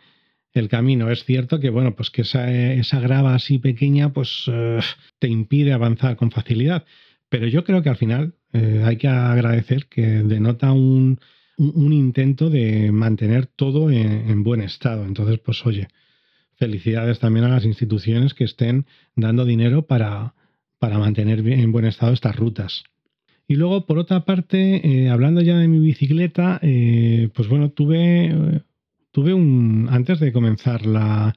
el camino. Es cierto que, bueno, pues que esa, esa grava así pequeña, pues eh, te impide avanzar con facilidad. Pero yo creo que al final eh, hay que agradecer que denota un, un, intento de mantener todo en, buen estado. Entonces, pues oye, felicidades también a las instituciones que estén dando dinero para, para mantener en buen estado estas rutas. Y luego, por otra parte, eh, hablando ya de mi bicicleta, eh, pues bueno, tuve, tuve un. Antes de comenzar la.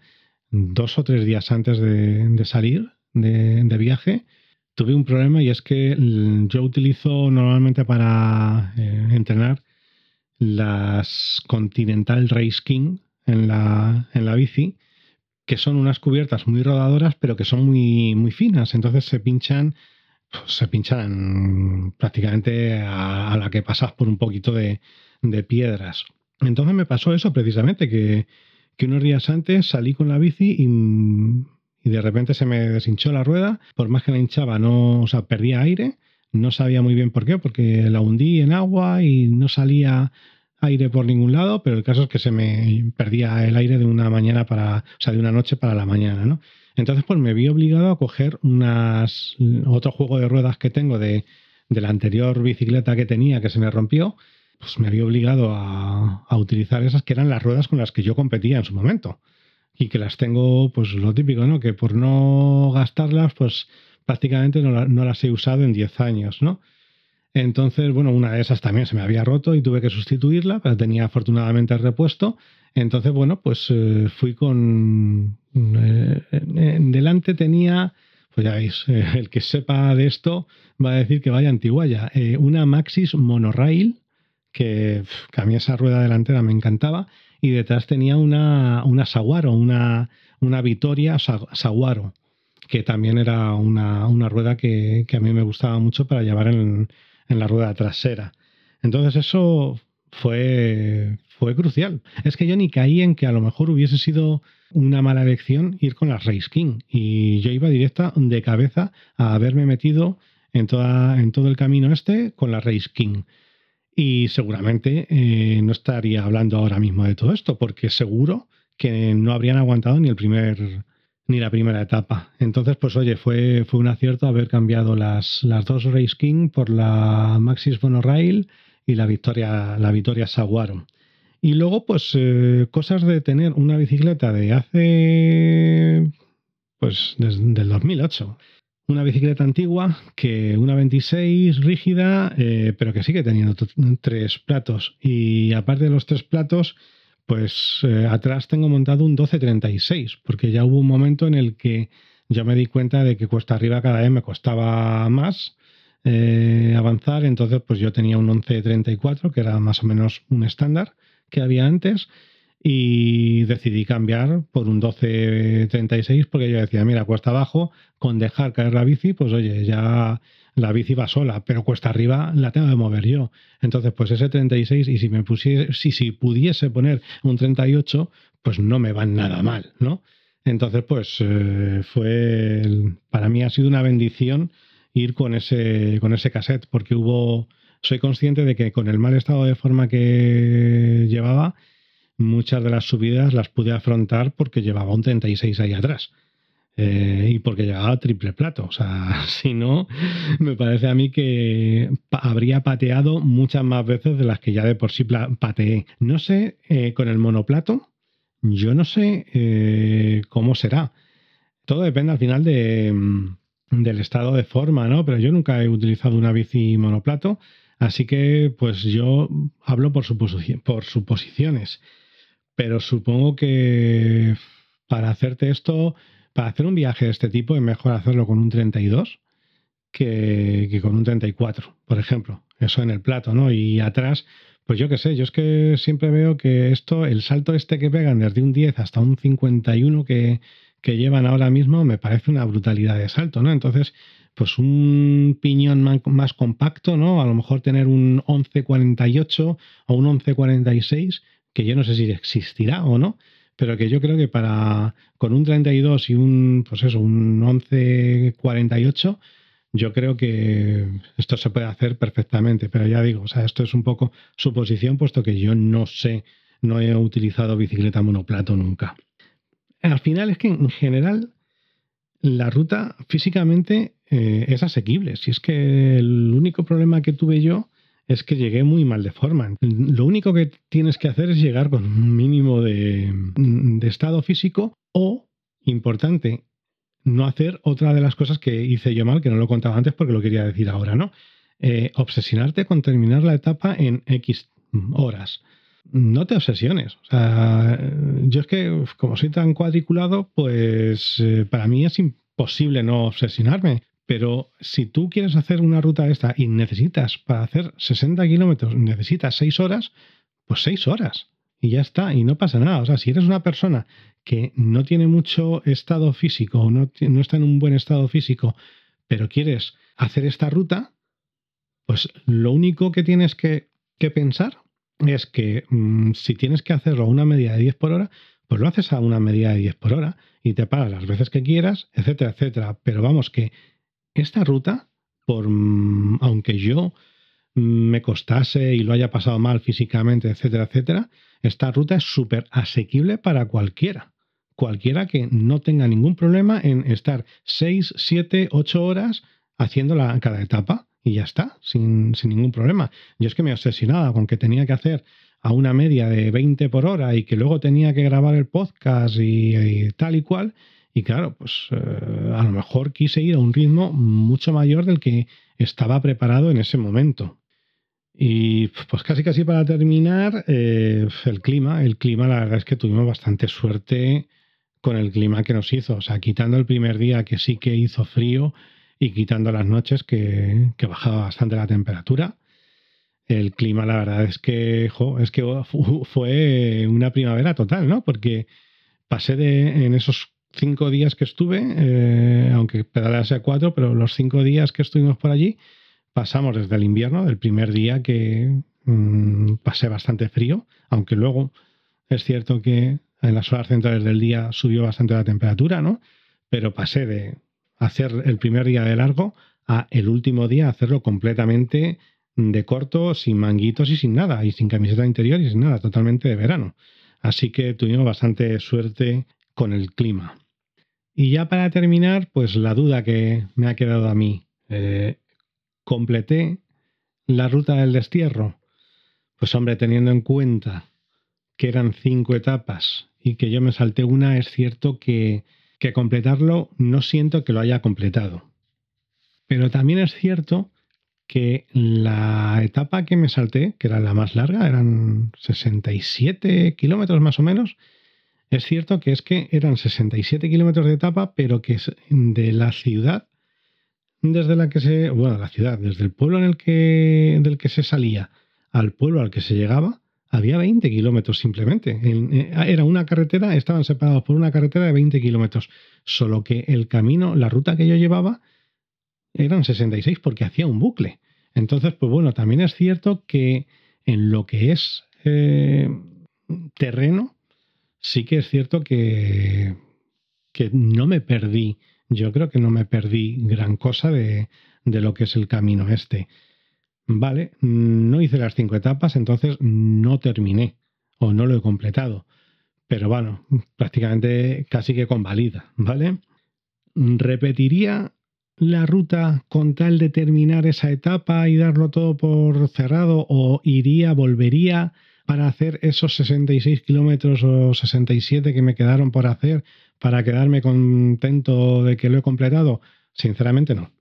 dos o tres días antes de, salir de, viaje, tuve un problema y es que yo utilizo normalmente para eh, entrenar las Continental Race King en la, en la bici, que son unas cubiertas muy rodadoras, pero que son muy, muy finas. Entonces se pinchan se pinchan prácticamente a, la que pasas por un poquito de, piedras. Entonces me pasó eso precisamente, que, unos días antes salí con la bici y, de repente se me deshinchó la rueda, por más que la hinchaba, no, o sea, perdía aire, no sabía muy bien por qué, porque la hundí en agua y no salía aire por ningún lado, pero el caso es que se me perdía el aire de una mañana para, o sea, de una noche para la mañana, ¿no? Entonces, pues me vi obligado a coger unas, otro juego de ruedas que tengo de, la anterior bicicleta que tenía que se me rompió, pues me había obligado a, utilizar esas que eran las ruedas con las que yo competía en su momento. Y que las tengo, pues lo típico, ¿no? Que por no gastarlas, pues prácticamente no, no las he usado en 10 años, ¿no? Entonces, bueno, una de esas también se me había roto y tuve que sustituirla, pero tenía afortunadamente el repuesto. Entonces, bueno, pues eh, fui con... Eh, delante tenía, pues ya veis, eh, el que sepa de esto va a decir que vaya antiguaya, una Maxis Monorail, que, a mí esa rueda delantera me encantaba, y detrás tenía una, una Saguaro, una, una Vitoria Saguaro, que también era una, una rueda que, que, a mí me gustaba mucho para llevar en, en la rueda trasera. Entonces eso fue, fue crucial. Es que yo ni caí en que a lo mejor hubiese sido una mala elección ir con las Race King. Y yo iba directa de cabeza a haberme metido en, toda, en todo el camino este con la Race King. Y seguramente eh, no estaría hablando ahora mismo de todo esto, porque seguro que no habrían aguantado ni el primer ni la primera etapa. Entonces, pues oye, fue, fue un acierto haber cambiado las, las dos Race King por la Maxis Monorail y la Victoria, la Victoria Saguaro. Y luego, pues, eh, cosas de tener una bicicleta de hace, pues, desde el 2008. Una bicicleta antigua, que una 26 rígida, eh, pero que sigue teniendo tres platos. Y aparte de los tres platos, pues eh, atrás tengo montado un 1236, porque ya hubo un momento en el que ya me di cuenta de que cuesta arriba cada vez me costaba más eh, avanzar, entonces pues yo tenía un 1134, que era más o menos un estándar que había antes, y decidí cambiar por un 1236 porque yo decía, mira, cuesta abajo, con dejar caer la bici, pues oye, ya la bici va sola, pero cuesta arriba la tengo que mover yo. Entonces, pues ese 36 y si me pusiese, si, si pudiese poner un 38, pues no me van nada mal, ¿no? Entonces, pues eh, fue, para mí ha sido una bendición ir con ese, con ese cassette, porque hubo, soy consciente de que con el mal estado de forma que llevaba, muchas de las subidas las pude afrontar porque llevaba un 36 ahí atrás. Eh, y porque llegaba triple plato. O sea, si no, me parece a mí que habría pateado muchas más veces de las que ya de por sí pateé. No sé, eh, con el monoplato, yo no sé eh, cómo será. Todo depende al final de, mm, del estado de forma, ¿no? Pero yo nunca he utilizado una bici monoplato, así que pues yo hablo por, por suposiciones. Pero supongo que para hacerte esto para hacer un viaje de este tipo es mejor hacerlo con un 32 que, que con un 34, por ejemplo. Eso en el plato, ¿no? Y atrás, pues yo qué sé, yo es que siempre veo que esto, el salto este que pegan desde un 10 hasta un 51 que, que llevan ahora mismo, me parece una brutalidad de salto, ¿no? Entonces, pues un piñón más, compacto, ¿no? A lo mejor tener un 1148 o un 1146, que yo no sé si existirá o no, pero que yo creo que para con un 32 y un pues eso, un 1148 yo creo que esto se puede hacer perfectamente, pero ya digo, o sea, esto es un poco suposición puesto que yo no sé, no he utilizado bicicleta monoplato nunca. Al final es que en general la ruta físicamente eh, es asequible. Si es que el único problema que tuve yo es que llegué muy mal de forma. Lo único que tienes que hacer es llegar con un mínimo de, estado físico o, importante, no hacer otra de las cosas que hice yo mal, que no lo contaba antes porque lo quería decir ahora, ¿no? Eh, obsesionarte con terminar la etapa en X horas. No te obsesiones. O sea, yo es que como soy tan cuadriculado, pues eh, para mí es imposible no obsesionarme. Pero si tú quieres hacer una ruta esta y necesitas para hacer 60 kilómetros, necesitas 6 horas, pues 6 horas y ya está, y no pasa nada. O sea, si eres una persona que no tiene mucho estado físico no, no está en un buen estado físico, pero quieres hacer esta ruta, pues lo único que tienes que, pensar es que mm, si tienes que hacerlo a una media de 10 por hora, pues lo haces a una media de 10 por hora y te paras las veces que quieras, etcétera, etcétera. Pero vamos, que esta ruta, por mm, aunque yo me costase y lo haya pasado mal físicamente, etcétera, etcétera, esta ruta es súper asequible para cualquiera. Cualquiera que no tenga ningún problema en estar 6, 7, 8 horas haciéndola cada etapa y ya está, sin, sin ningún problema. Yo es que me obsesionaba con que tenía que hacer a una media de 20 por hora y que luego tenía que grabar el podcast y tal y cual, y claro, pues eh, a lo mejor quise ir a un ritmo mucho mayor del que estaba preparado en ese momento. Y pues casi casi para terminar, eh, el clima. El clima, la verdad es que tuvimos bastante suerte con el clima que nos hizo. O sea, quitando el primer día que sí que hizo frío y quitando las noches que, bajaba bastante la temperatura. El clima, la verdad es que, es que fue una primavera total, ¿no? Porque pasé de en esos cinco días que estuve, eh, aunque pedalease a cuatro, pero los cinco días que estuvimos por allí, pasamos desde el invierno, del primer día que mm, pasé bastante frío, aunque luego es cierto que En las horas centrales del día subió bastante la temperatura, ¿no? Pero pasé de hacer el primer día de largo a el último día hacerlo completamente de corto, sin manguitos y sin nada, y sin camiseta interior y sin nada, totalmente de verano. Así que tuvimos bastante suerte con el clima. Y ya para terminar, pues la duda que me ha quedado a mí. Eh, ¿Completé la ruta del destierro? Pues hombre, teniendo en cuenta que eran cinco etapas y que yo me salté una, es cierto que, que completarlo no siento que lo haya completado. Pero también es cierto que la etapa que me salté, que era la más larga, eran 67 kilómetros más o menos, es cierto que es que eran 67 kilómetros de etapa, pero que de la ciudad desde la que se, bueno, la ciudad, desde el pueblo en el que, del que se salía al pueblo al que se llegaba, había 20 kilómetros simplemente. Eh, era una carretera, estaban separados por una carretera de 20 kilómetros. Solo que el camino, la ruta que yo llevaba, eran 66 porque hacía un bucle. Entonces, pues bueno, también es cierto que en lo que es eh, terreno, sí que es cierto que, que no me perdí, yo creo que no me perdí gran cosa de, de lo que es el camino este. Vale, no hice las cinco etapas, entonces no terminé o no lo he completado. Pero bueno, prácticamente casi que convalida, ¿vale? Repetiría la ruta con tal de terminar esa etapa y darlo todo por cerrado o iría, volvería para hacer esos 66 kilómetros o 67 que me quedaron por hacer para quedarme contento de que lo he completado? Sinceramente no.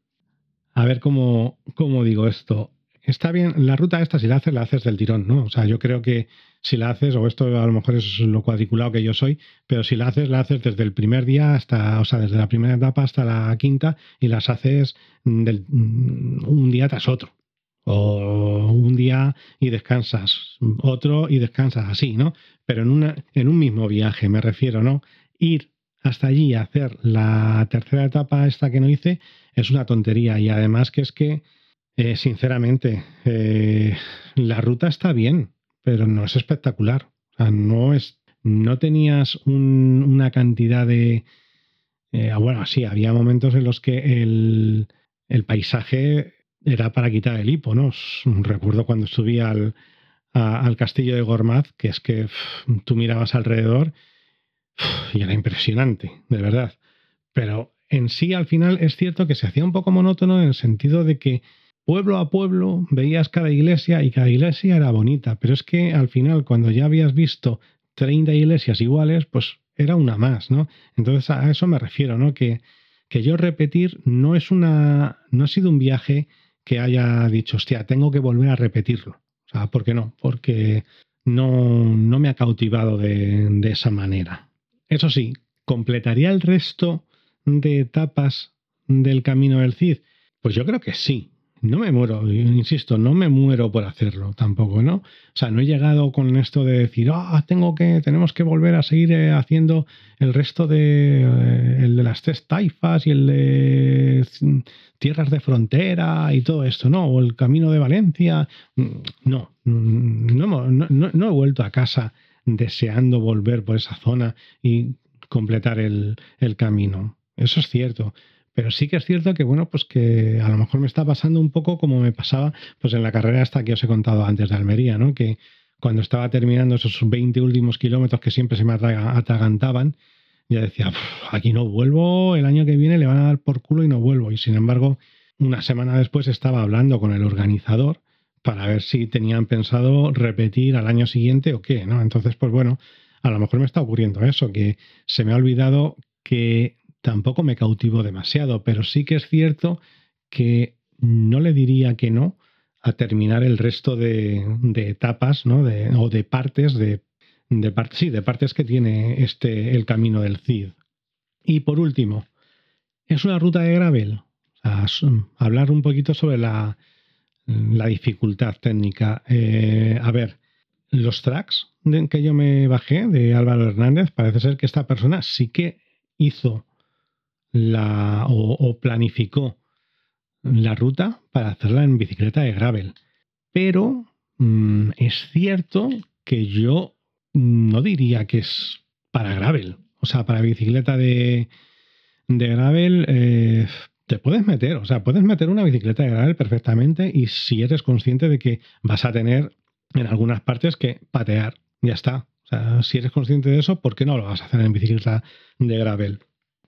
A ver cómo, cómo digo esto está bien, la ruta esta si la haces, la haces del tirón, ¿no? O sea, yo creo que si la haces, o esto a lo mejor es lo cuadriculado que yo soy, pero si la haces, la haces desde el primer día hasta, o sea, desde la primera etapa hasta la quinta y las haces del, mm, un día tras otro. O un día y descansas, otro y descansas así, ¿no? Pero en, una, en un mismo viaje, me refiero, ¿no? Ir hasta allí a hacer la tercera etapa esta que no hice es una tontería y además que es que eh, sinceramente, eh, la ruta está bien, pero no es espectacular. no es. No tenías una cantidad de. Eh, bueno, sí, había momentos en los que el, paisaje era para quitar el hipo, ¿no? Recuerdo cuando subí al, al castillo de Gormaz, que es que tú mirabas alrededor y era impresionante, de verdad. Pero en sí, al final, es cierto que se hacía un poco monótono en el sentido de que pueblo a pueblo veías cada iglesia y cada iglesia era bonita, pero es que al final cuando ya habías visto 30 iglesias iguales, pues era una más, ¿no? Entonces a eso me refiero, ¿no? Que, que yo repetir no es una, no ha sido un viaje que haya dicho, hostia, tengo que volver a repetirlo. O sea, ¿por qué no? Porque no, no me ha cautivado de, de esa manera. Eso sí, ¿completaría el resto de etapas del camino del Cid? Pues yo creo que sí, no me muero, insisto, no me muero por hacerlo tampoco, ¿no? O sea, no he llegado con esto de decir, ah, tengo que, tenemos que volver a seguir eh, haciendo el resto de, eh, el de las tres taifas y el de tierras de frontera y todo esto, ¿no? O el camino de Valencia. No, no, no, no he vuelto a casa deseando volver por esa zona y completar el camino. Eso es cierto. Pero sí que es cierto que, bueno, pues que a lo mejor me está pasando un poco como me pasaba pues en la carrera esta que os he contado antes de Almería, ¿no? Que cuando estaba terminando esos 20 últimos kilómetros que siempre se me atragantaban, ya decía, aquí no vuelvo, el año que viene le van a dar por culo y no vuelvo. Y sin embargo, una semana después estaba hablando con el organizador para ver si tenían pensado repetir al año siguiente o qué, ¿no? Entonces, pues bueno, a lo mejor me está ocurriendo eso, que se me ha olvidado que tampoco me cautivo demasiado, pero sí que es cierto que no le diría que no a terminar el resto de, etapas ¿no? o de partes de, sí, de partes que tiene este el camino del Cid. Y por último, es una ruta de gravel. hablar un poquito sobre la, dificultad técnica. Eh, a ver, los tracks que yo me bajé de Álvaro Hernández, parece ser que esta persona sí que hizo la, o, planificó la ruta para hacerla en bicicleta de gravel. Pero mm, es cierto que yo no diría que es para gravel. O sea, para bicicleta de, de gravel eh, te puedes meter, o sea, puedes meter una bicicleta de gravel perfectamente y si eres consciente de que vas a tener en algunas partes que patear, ya está. O sea, si eres consciente de eso, ¿por qué no lo vas a hacer en bicicleta de gravel?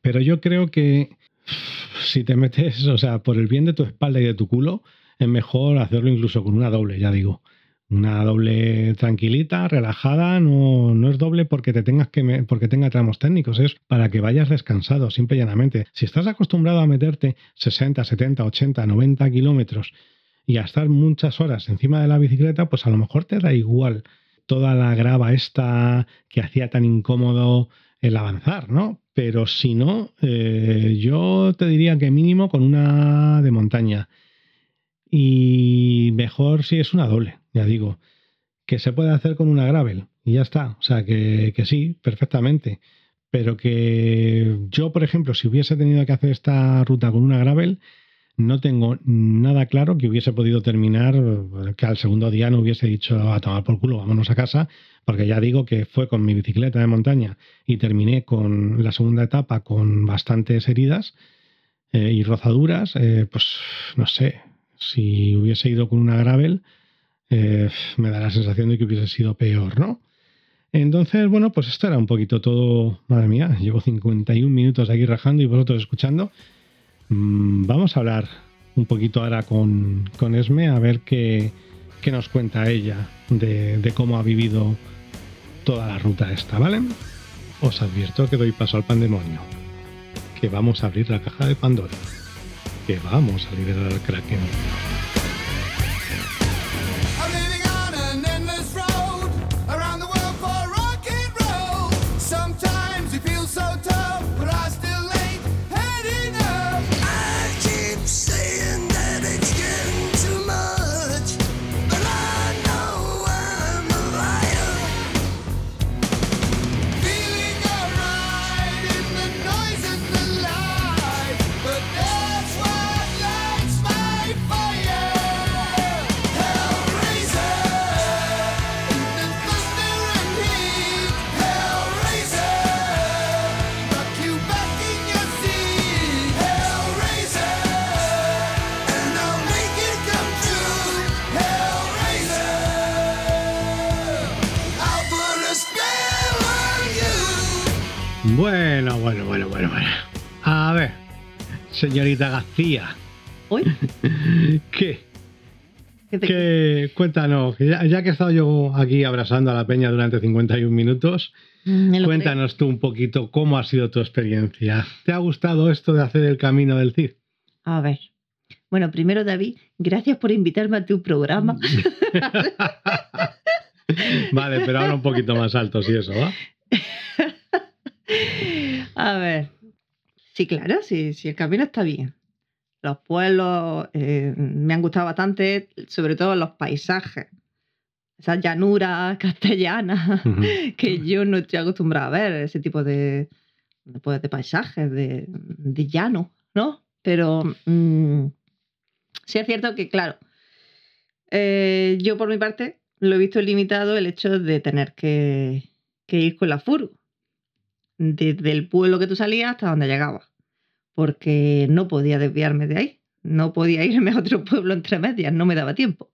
Pero yo creo que si te metes, o sea, por el bien de tu espalda y de tu culo, es mejor hacerlo incluso con una doble, ya digo. Una doble tranquilita, relajada, no, no es doble porque te tengas que porque tenga tramos técnicos, es para que vayas descansado, simple y llanamente. Si estás acostumbrado a meterte 60, 70, 80, 90 kilómetros y a estar muchas horas encima de la bicicleta, pues a lo mejor te da igual toda la grava esta que hacía tan incómodo el avanzar, ¿no? Pero si no, eh, yo te diría que mínimo con una de montaña. Y mejor si es una doble, ya digo. Que se puede hacer con una gravel y ya está. O sea, que, que sí, perfectamente. Pero que yo, por ejemplo, si hubiese tenido que hacer esta ruta con una gravel, no tengo nada claro que hubiese podido terminar, que al segundo día no hubiese dicho a tomar por culo, vámonos a casa, porque ya digo que fue con mi bicicleta de montaña y terminé con la segunda etapa con bastantes heridas eh, y rozaduras, eh, pues no sé, si hubiese ido con una gravel, eh, me da la sensación de que hubiese sido peor, ¿no? Entonces, bueno, pues esto era un poquito todo, madre mía, llevo 51 minutos aquí rajando y vosotros escuchando. Mm, vamos a hablar un poquito ahora con, con Esme a ver qué, qué nos cuenta ella de, de, cómo ha vivido toda la ruta esta, ¿vale? Os advierto que doy paso al pandemonio, que vamos a abrir la caja de Pandora, que vamos a liberar al Kraken. Bueno, bueno, bueno, bueno, bueno. A ver, señorita García. ¿Uy? ¿Qué? ¿Qué, ¿Qué? Cuéntanos, ya, ya, que he estado yo aquí abrazando a la peña durante 51 minutos, mm, cuéntanos tú un poquito cómo ha sido tu experiencia. ¿Te ha gustado esto de hacer el camino del CID? A ver. Bueno, primero, David, gracias por invitarme a tu programa. vale, pero habla un poquito más alto, si eso, ¿va? A ver. Sí, claro, sí, sí, el camino está bien. Los pueblos eh, me han gustado bastante, sobre todo los paisajes. Esas llanuras castellanas que yo no estoy acostumbrada a ver, ese tipo de, pues, de paisajes, de, de, llano, ¿no? Pero mm, sí es cierto que, claro, eh, yo por mi parte lo he visto limitado el hecho de tener que, que ir con la furgo desde el pueblo que tú salías hasta donde llegabas, porque no podía desviarme de ahí, no podía irme a otro pueblo entre medias, no me daba tiempo.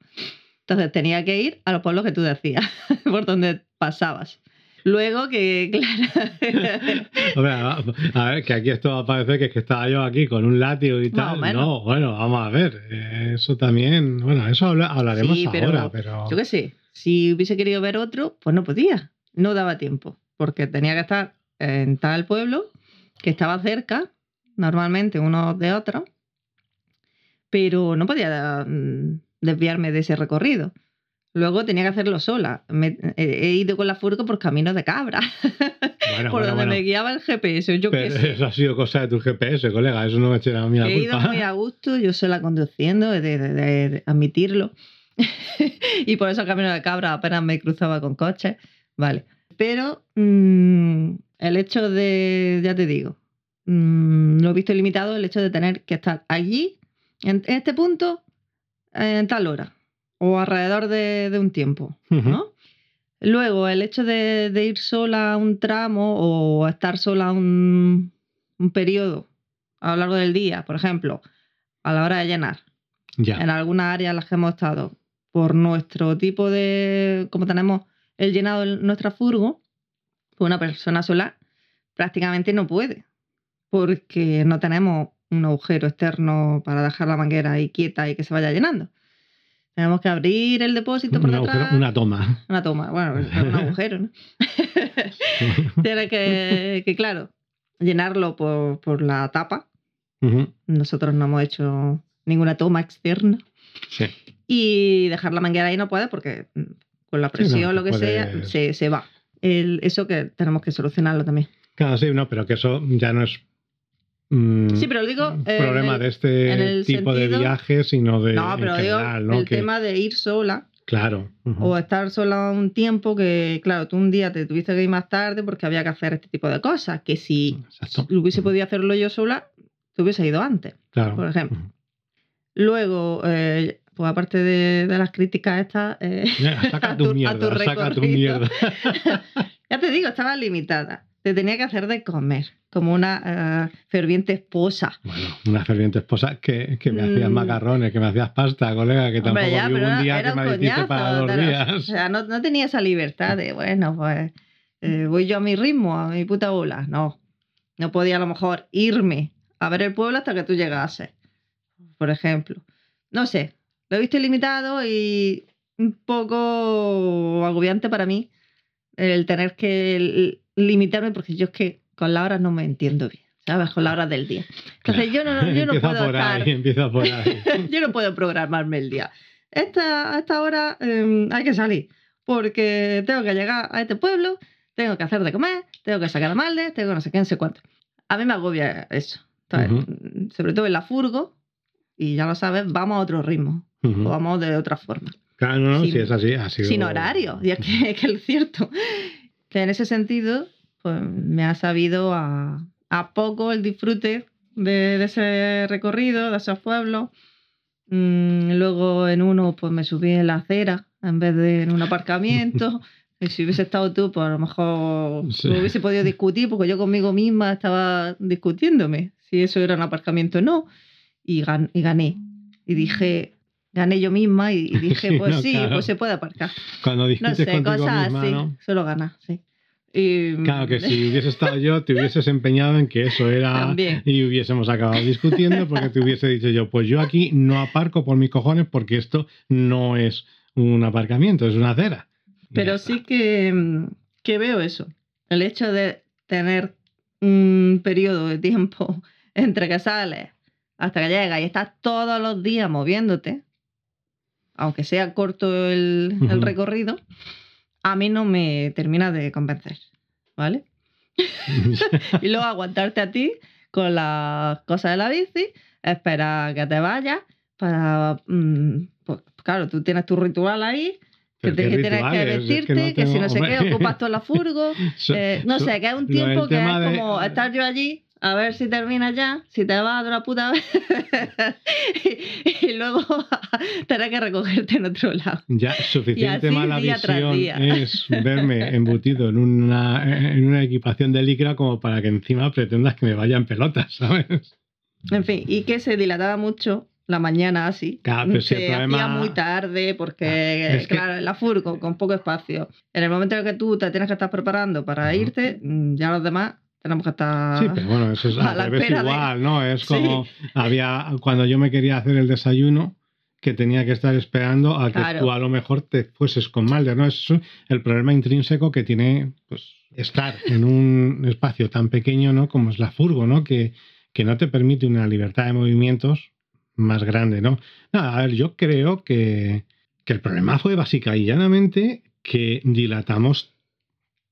Entonces tenía que ir a los pueblos que tú decías, por donde pasabas. Luego que, claro. a ver, que aquí esto va a parecer que es que estaba yo aquí con un látigo y tal. No, bueno, vamos a ver. Eso también, bueno, eso hablaremos ahora, pero. Yo qué sé, si hubiese querido ver otro, pues no podía. No daba tiempo, porque tenía que estar en tal pueblo que estaba cerca, normalmente uno de otro, pero no podía mm, desviarme de ese recorrido. Luego tenía que hacerlo sola. he ido con la furgo por caminos de cabra, por donde me guiaba el GPS. Yo Eso ha sido cosa de tu GPS, colega. Eso no me echa a mí la he culpa. He ido muy a gusto, yo sola conduciendo, de, de admitirlo. y por eso el camino de cabra apenas me cruzaba con coches. Vale. Pero mmm, el hecho de, ya te digo, mmm, lo he visto limitado, el hecho de tener que estar allí, en, este punto, en tal hora, o alrededor de, un tiempo, ¿no? Luego, el hecho de, de ir sola un tramo o estar sola un, un periodo a lo largo del día, por ejemplo, a la hora de llenar, Ya. en algunas áreas en las que hemos estado, por nuestro tipo de, como tenemos el llenado en nuestra furgo, una persona sola prácticamente no puede, porque no tenemos un agujero externo para dejar la manguera ahí quieta y que se vaya llenando. Tenemos que abrir el depósito por Un detrás. agujero, una toma. Una toma, bueno, un agujero, ¿no? Tiene que, que, claro, llenarlo por, por la tapa. Ujú, Nosotros no hemos hecho ninguna toma externa. Sí. Y dejar la manguera ahí no puede porque mm, con la Sí, no, presión, lo que puedes- sea, se, se va. El- eso que tenemos que solucionarlo también. Claro, sí, no, pero que eso ya no es mm, Sí, pero lo digo. en problema el- de este en tipo de viaje, sino de no, en pero digo general, ¿no? el Que- tema de ir sola Claro. o estar sola un tiempo que, claro, tú un día te tuviste que ir más tarde porque había que hacer este tipo de cosas. Que si Exacto. hubiese podido hacerlo yo sola, te hubiese ido antes. Claro. por ejemplo. Luego, eh, pues aparte de, de las críticas estas, eh, Saca a tu a mierda, tu saca tu recorrido. mierda. ya te digo, estaba limitada. Te tenía que hacer de comer, como una eh, ferviente esposa. Bueno, una ferviente esposa que, que me hacías Mm. macarrones, que me hacías pasta, colega, que tampoco Hombre, ya, vi pero un día era que un me hiciste coñazo. para dos pero, días. O sea, no, no tenía esa libertad de, bueno, pues eh, voy yo a mi ritmo, a mi puta bola. No, no podía a lo mejor irme a ver el pueblo hasta que tú llegases, por ejemplo. No sé, lo he visto limitado y un poco agobiante para mí el tener que limitarme porque yo es que con las horas no me entiendo bien, ¿sabes? Con las horas del día. Entonces yo no, yo no puedo por estar... ahí, empieza por ahí. yo no puedo programarme el día. Esta, a esta hora eh, hay que salir porque tengo que llegar a este pueblo, tengo que hacer de comer, tengo que sacar a Malde, tengo no sé qué, no sé cuánto. A mí me agobia eso. Entonces, Sobre todo en la furgo, y ya lo sabes, vamos a otro ritmo, Ujú. o vamos de otra forma, Claro, no, no, sin- si es así, ha sido... sin horario, y es que, que es cierto. Que en ese sentido, pues me ha sabido a, a poco el disfrute de, de ese recorrido, de esos pueblos. Mm, luego en uno pues me subí en la acera en vez de en un aparcamiento. Y si hubiese estado tú, pues a lo mejor Sí. hubiese podido discutir, porque yo conmigo misma estaba discutiéndome si eso era un aparcamiento o no. Y, gan- y gané. Y dije, gané yo misma y, dije, pues no, sí, claro. pues se puede aparcar. Cuando No discutes sé, contigo cosas misma, así. ¿no? Solo ganas, sí. Y, Claro que si hubiese estado yo, te hubieses empeñado en que eso era También. y hubiésemos acabado discutiendo porque te hubiese dicho yo, pues yo aquí no aparco por mis cojones porque esto no es un aparcamiento, es una acera. Pero sí que, mm, que veo eso. El hecho de tener un periodo de tiempo entre que sales hasta que llegas y estás todos los días moviéndote, aunque sea corto el, recorrido, a mí no me termina de convencer. ¿Vale? Y luego aguantarte a ti con las cosas de la bici, esperar que te vayas para... mm, pues claro, tú tienes tu ritual ahí, que, te- que tienes que es que vestirte, no que, si no sé qué, ocupas toda la furgo. So- eh, no so- sé, que es un no, tiempo que es de- como estar yo allí, a ver si termina ya, si te vas de una puta vez, y, y luego tener que recogerte en otro lado. Ya suficiente mala visión es verme embutido en una, en una equipación de licra como para que encima pretendas que me vaya en pelotas, ¿sabes? En fin, y que se dilataba mucho la mañana así. Claro, pero si se el problema- hacía muy tarde porque, Ah, es que- claro, en la furgo, con poco espacio. En el momento en el que tú te tienes que estar preparando para irte, mm, ya los demás Sí, pero bueno, eso es a al la de- igual, ¿no? Es Sí. como había cuando yo me quería hacer el desayuno que tenía que estar esperando a que Claro. tú a lo mejor te fueses con Malder, ¿no? Es el problema intrínseco que tiene pues estar en un espacio tan pequeño, ¿no? Como es la furgo, ¿no? Que, que no te permite una libertad de movimientos más grande, ¿no? Nada, a ver, yo creo que, que el problema fue básica y llanamente que dilatamos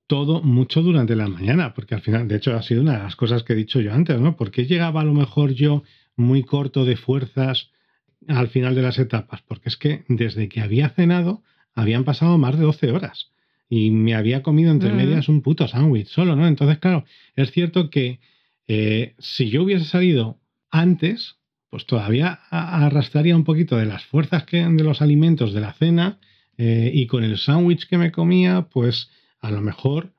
todo mucho durante la mañana, porque al final, de hecho, ha sido una de las cosas que he dicho yo antes, ¿no? Porque llegaba a lo mejor yo muy corto de fuerzas al final de las etapas, porque es que desde que había cenado habían pasado más de 12 horas y me había comido entre Mm. medias un puto sándwich solo, ¿no? Entonces, claro, es cierto que eh, si yo hubiese salido antes, pues todavía arrastraría un poquito de las fuerzas que, de los alimentos de la cena Eh, y con el sándwich que me comía, pues a lo mejor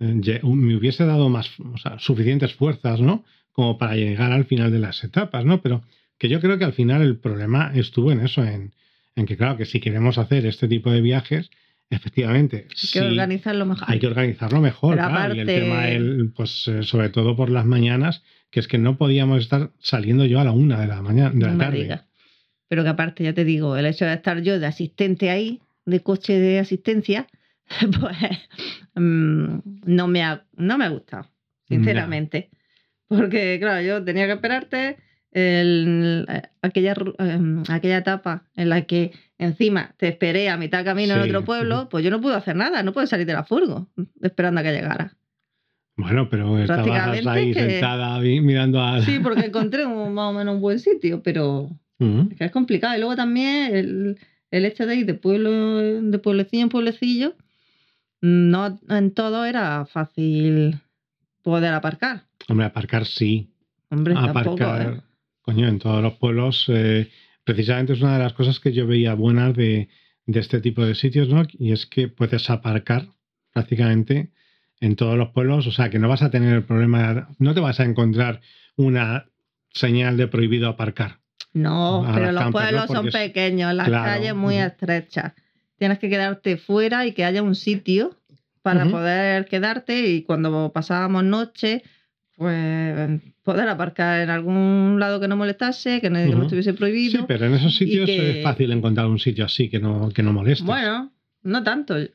eh, me hubiese dado más, o sea, suficientes fuerzas, ¿no? Como para llegar al final de las etapas, ¿no? Pero que yo creo que al final el problema estuvo en eso, en, en que claro, que si queremos hacer este tipo de viajes, efectivamente. Hay que organizarlo mejor. Hay que organizarlo mejor, claro. Y el tema, el, pues eh, sobre todo por las mañanas, que es que no podíamos estar saliendo yo a la una de la mañana, de la tarde. Pero que aparte, ya te digo, el hecho de estar yo de asistente ahí, de coche de asistencia, pues mm, no, me ha, no me ha gustado, sinceramente. Porque, claro, yo tenía que esperarte el, aquella, em, aquella etapa en la que encima te esperé a mitad camino en otro pueblo, pues yo no pude hacer nada, no puedo salir de la furgo esperando a que llegara. Bueno, pero estabas ahí sentada mirando a... Sí, porque encontré un, más o menos un buen sitio, pero es, que es complicado. Y luego también el, el hecho de ir de pueblo, de pueblecillo en pueblecillo, no en todo era fácil poder aparcar. Hombre, aparcar sí. Hombre, aparcar, tampoco, ¿eh? coño, en todos los pueblos, eh, precisamente es una de las cosas que yo veía buenas de, de, este tipo de sitios, ¿no? Y es que puedes aparcar prácticamente en todos los pueblos, o sea, que no vas a tener el problema, no te vas a encontrar una señal de prohibido aparcar. No, pero los pueblos son pequeños, las calles muy estrechas. Tienes que quedarte fuera y que haya un sitio para poder quedarte y cuando pasábamos noche, pues poder aparcar en algún lado que no molestase, que no, estuviese prohibido. Sí, pero en esos sitios es fácil encontrar un sitio así que no, que no moleste. Bueno, no tanto. ya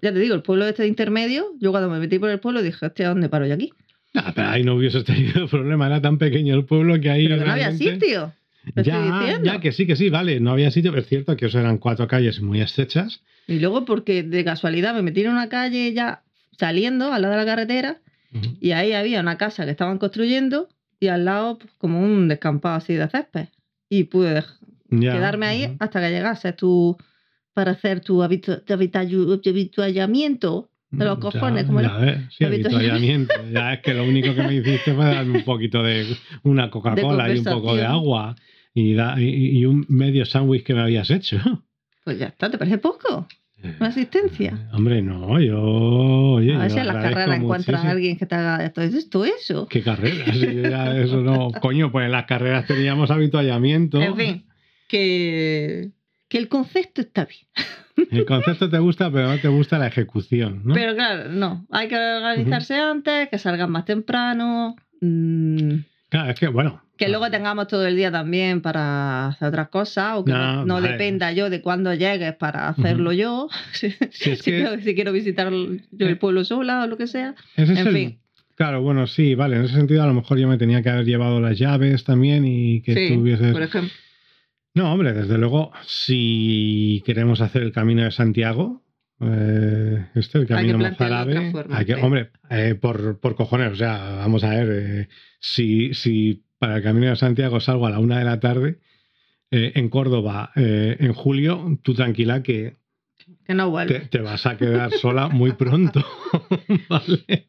te digo, el pueblo este de intermedio, yo cuando me metí por el pueblo dije, hostia, ¿dónde paro yo aquí? No, pero ahí no hubiese tenido problema, era tan pequeño el pueblo que ahí... Pero que no había sitio. Ya, ya, que sí, que sí, vale, no había sitio, pero es cierto que eso eran cuatro calles muy estrechas. Y luego porque de casualidad me metí en una calle ya saliendo al lado de la carretera y ahí había una casa que estaban construyendo y al lado pues, como un descampado así de césped. Y pude quedarme ahí hasta que llegase tú para hacer tu, habituallamiento de los cojones. como ya, sí, habituallamiento. ya es que lo único que me hiciste fue darme un poquito de una Coca-Cola y un poco de agua y, y, un medio sándwich que me habías hecho. Pues ya está, ¿te parece poco? ¿Una asistencia? Eh, hombre, no, yo. Oye, a ver si en las carreras encuentras a alguien que te haga esto, esto, eso. ¿Qué carreras? eso no. Coño, pues en las carreras teníamos habituallamiento. En fin, que, que el concepto está bien. El concepto te gusta, pero no te gusta la ejecución, ¿no? Pero claro, no. Hay que organizarse antes, que salgan más temprano. Mmm Claro, es que bueno. Que luego tengamos todo el día también para hacer otras cosas o que no, dependa yo de cuándo llegues para hacerlo yo. si, quiero, visitar yo el pueblo sola o lo que sea. en fin. Claro, bueno, sí, vale. En ese sentido, a lo mejor yo me tenía que haber llevado las llaves también y que sí, Por ejemplo. No, hombre, desde luego, si queremos hacer el camino de Santiago, eh, este, el camino. Hay que, hombre, eh, por, por, cojones, o sea, vamos a ver, eh, si, si para el camino de Santiago salgo a la una de la tarde, en Córdoba en julio, tú tranquila que, que no te, te, vas a quedar sola muy pronto. ¿vale?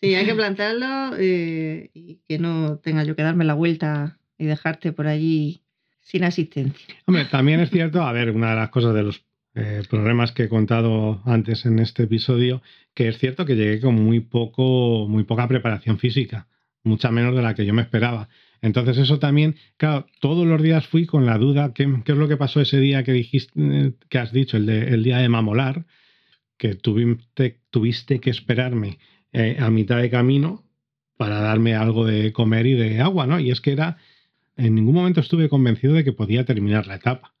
Sí, hay que plantearlo y que no tenga yo que darme la vuelta y dejarte por allí sin asistencia. Hombre, también es cierto, a ver, una de las cosas de los eh, problemas que he contado antes en este episodio, que es cierto que llegué con muy poco, muy poca preparación física, mucha menos de la que yo me esperaba. Entonces eso también, claro, todos los días fui con la duda, ¿qué, es lo que pasó ese día que dijiste, que has dicho, el, día de Mamolar, que tuviste, tuviste que esperarme eh, a mitad de camino para darme algo de comer y de agua, ¿no? Y es que era, en ningún momento estuve convencido de que podía terminar la etapa.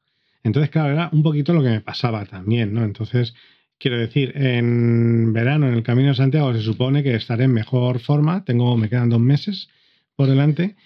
Entonces, claro, era un poquito lo que me pasaba también, ¿no? Entonces, quiero decir, en verano, en el Camino de Santiago, se supone que estaré en mejor forma. Tengo, me quedan dos meses por delante.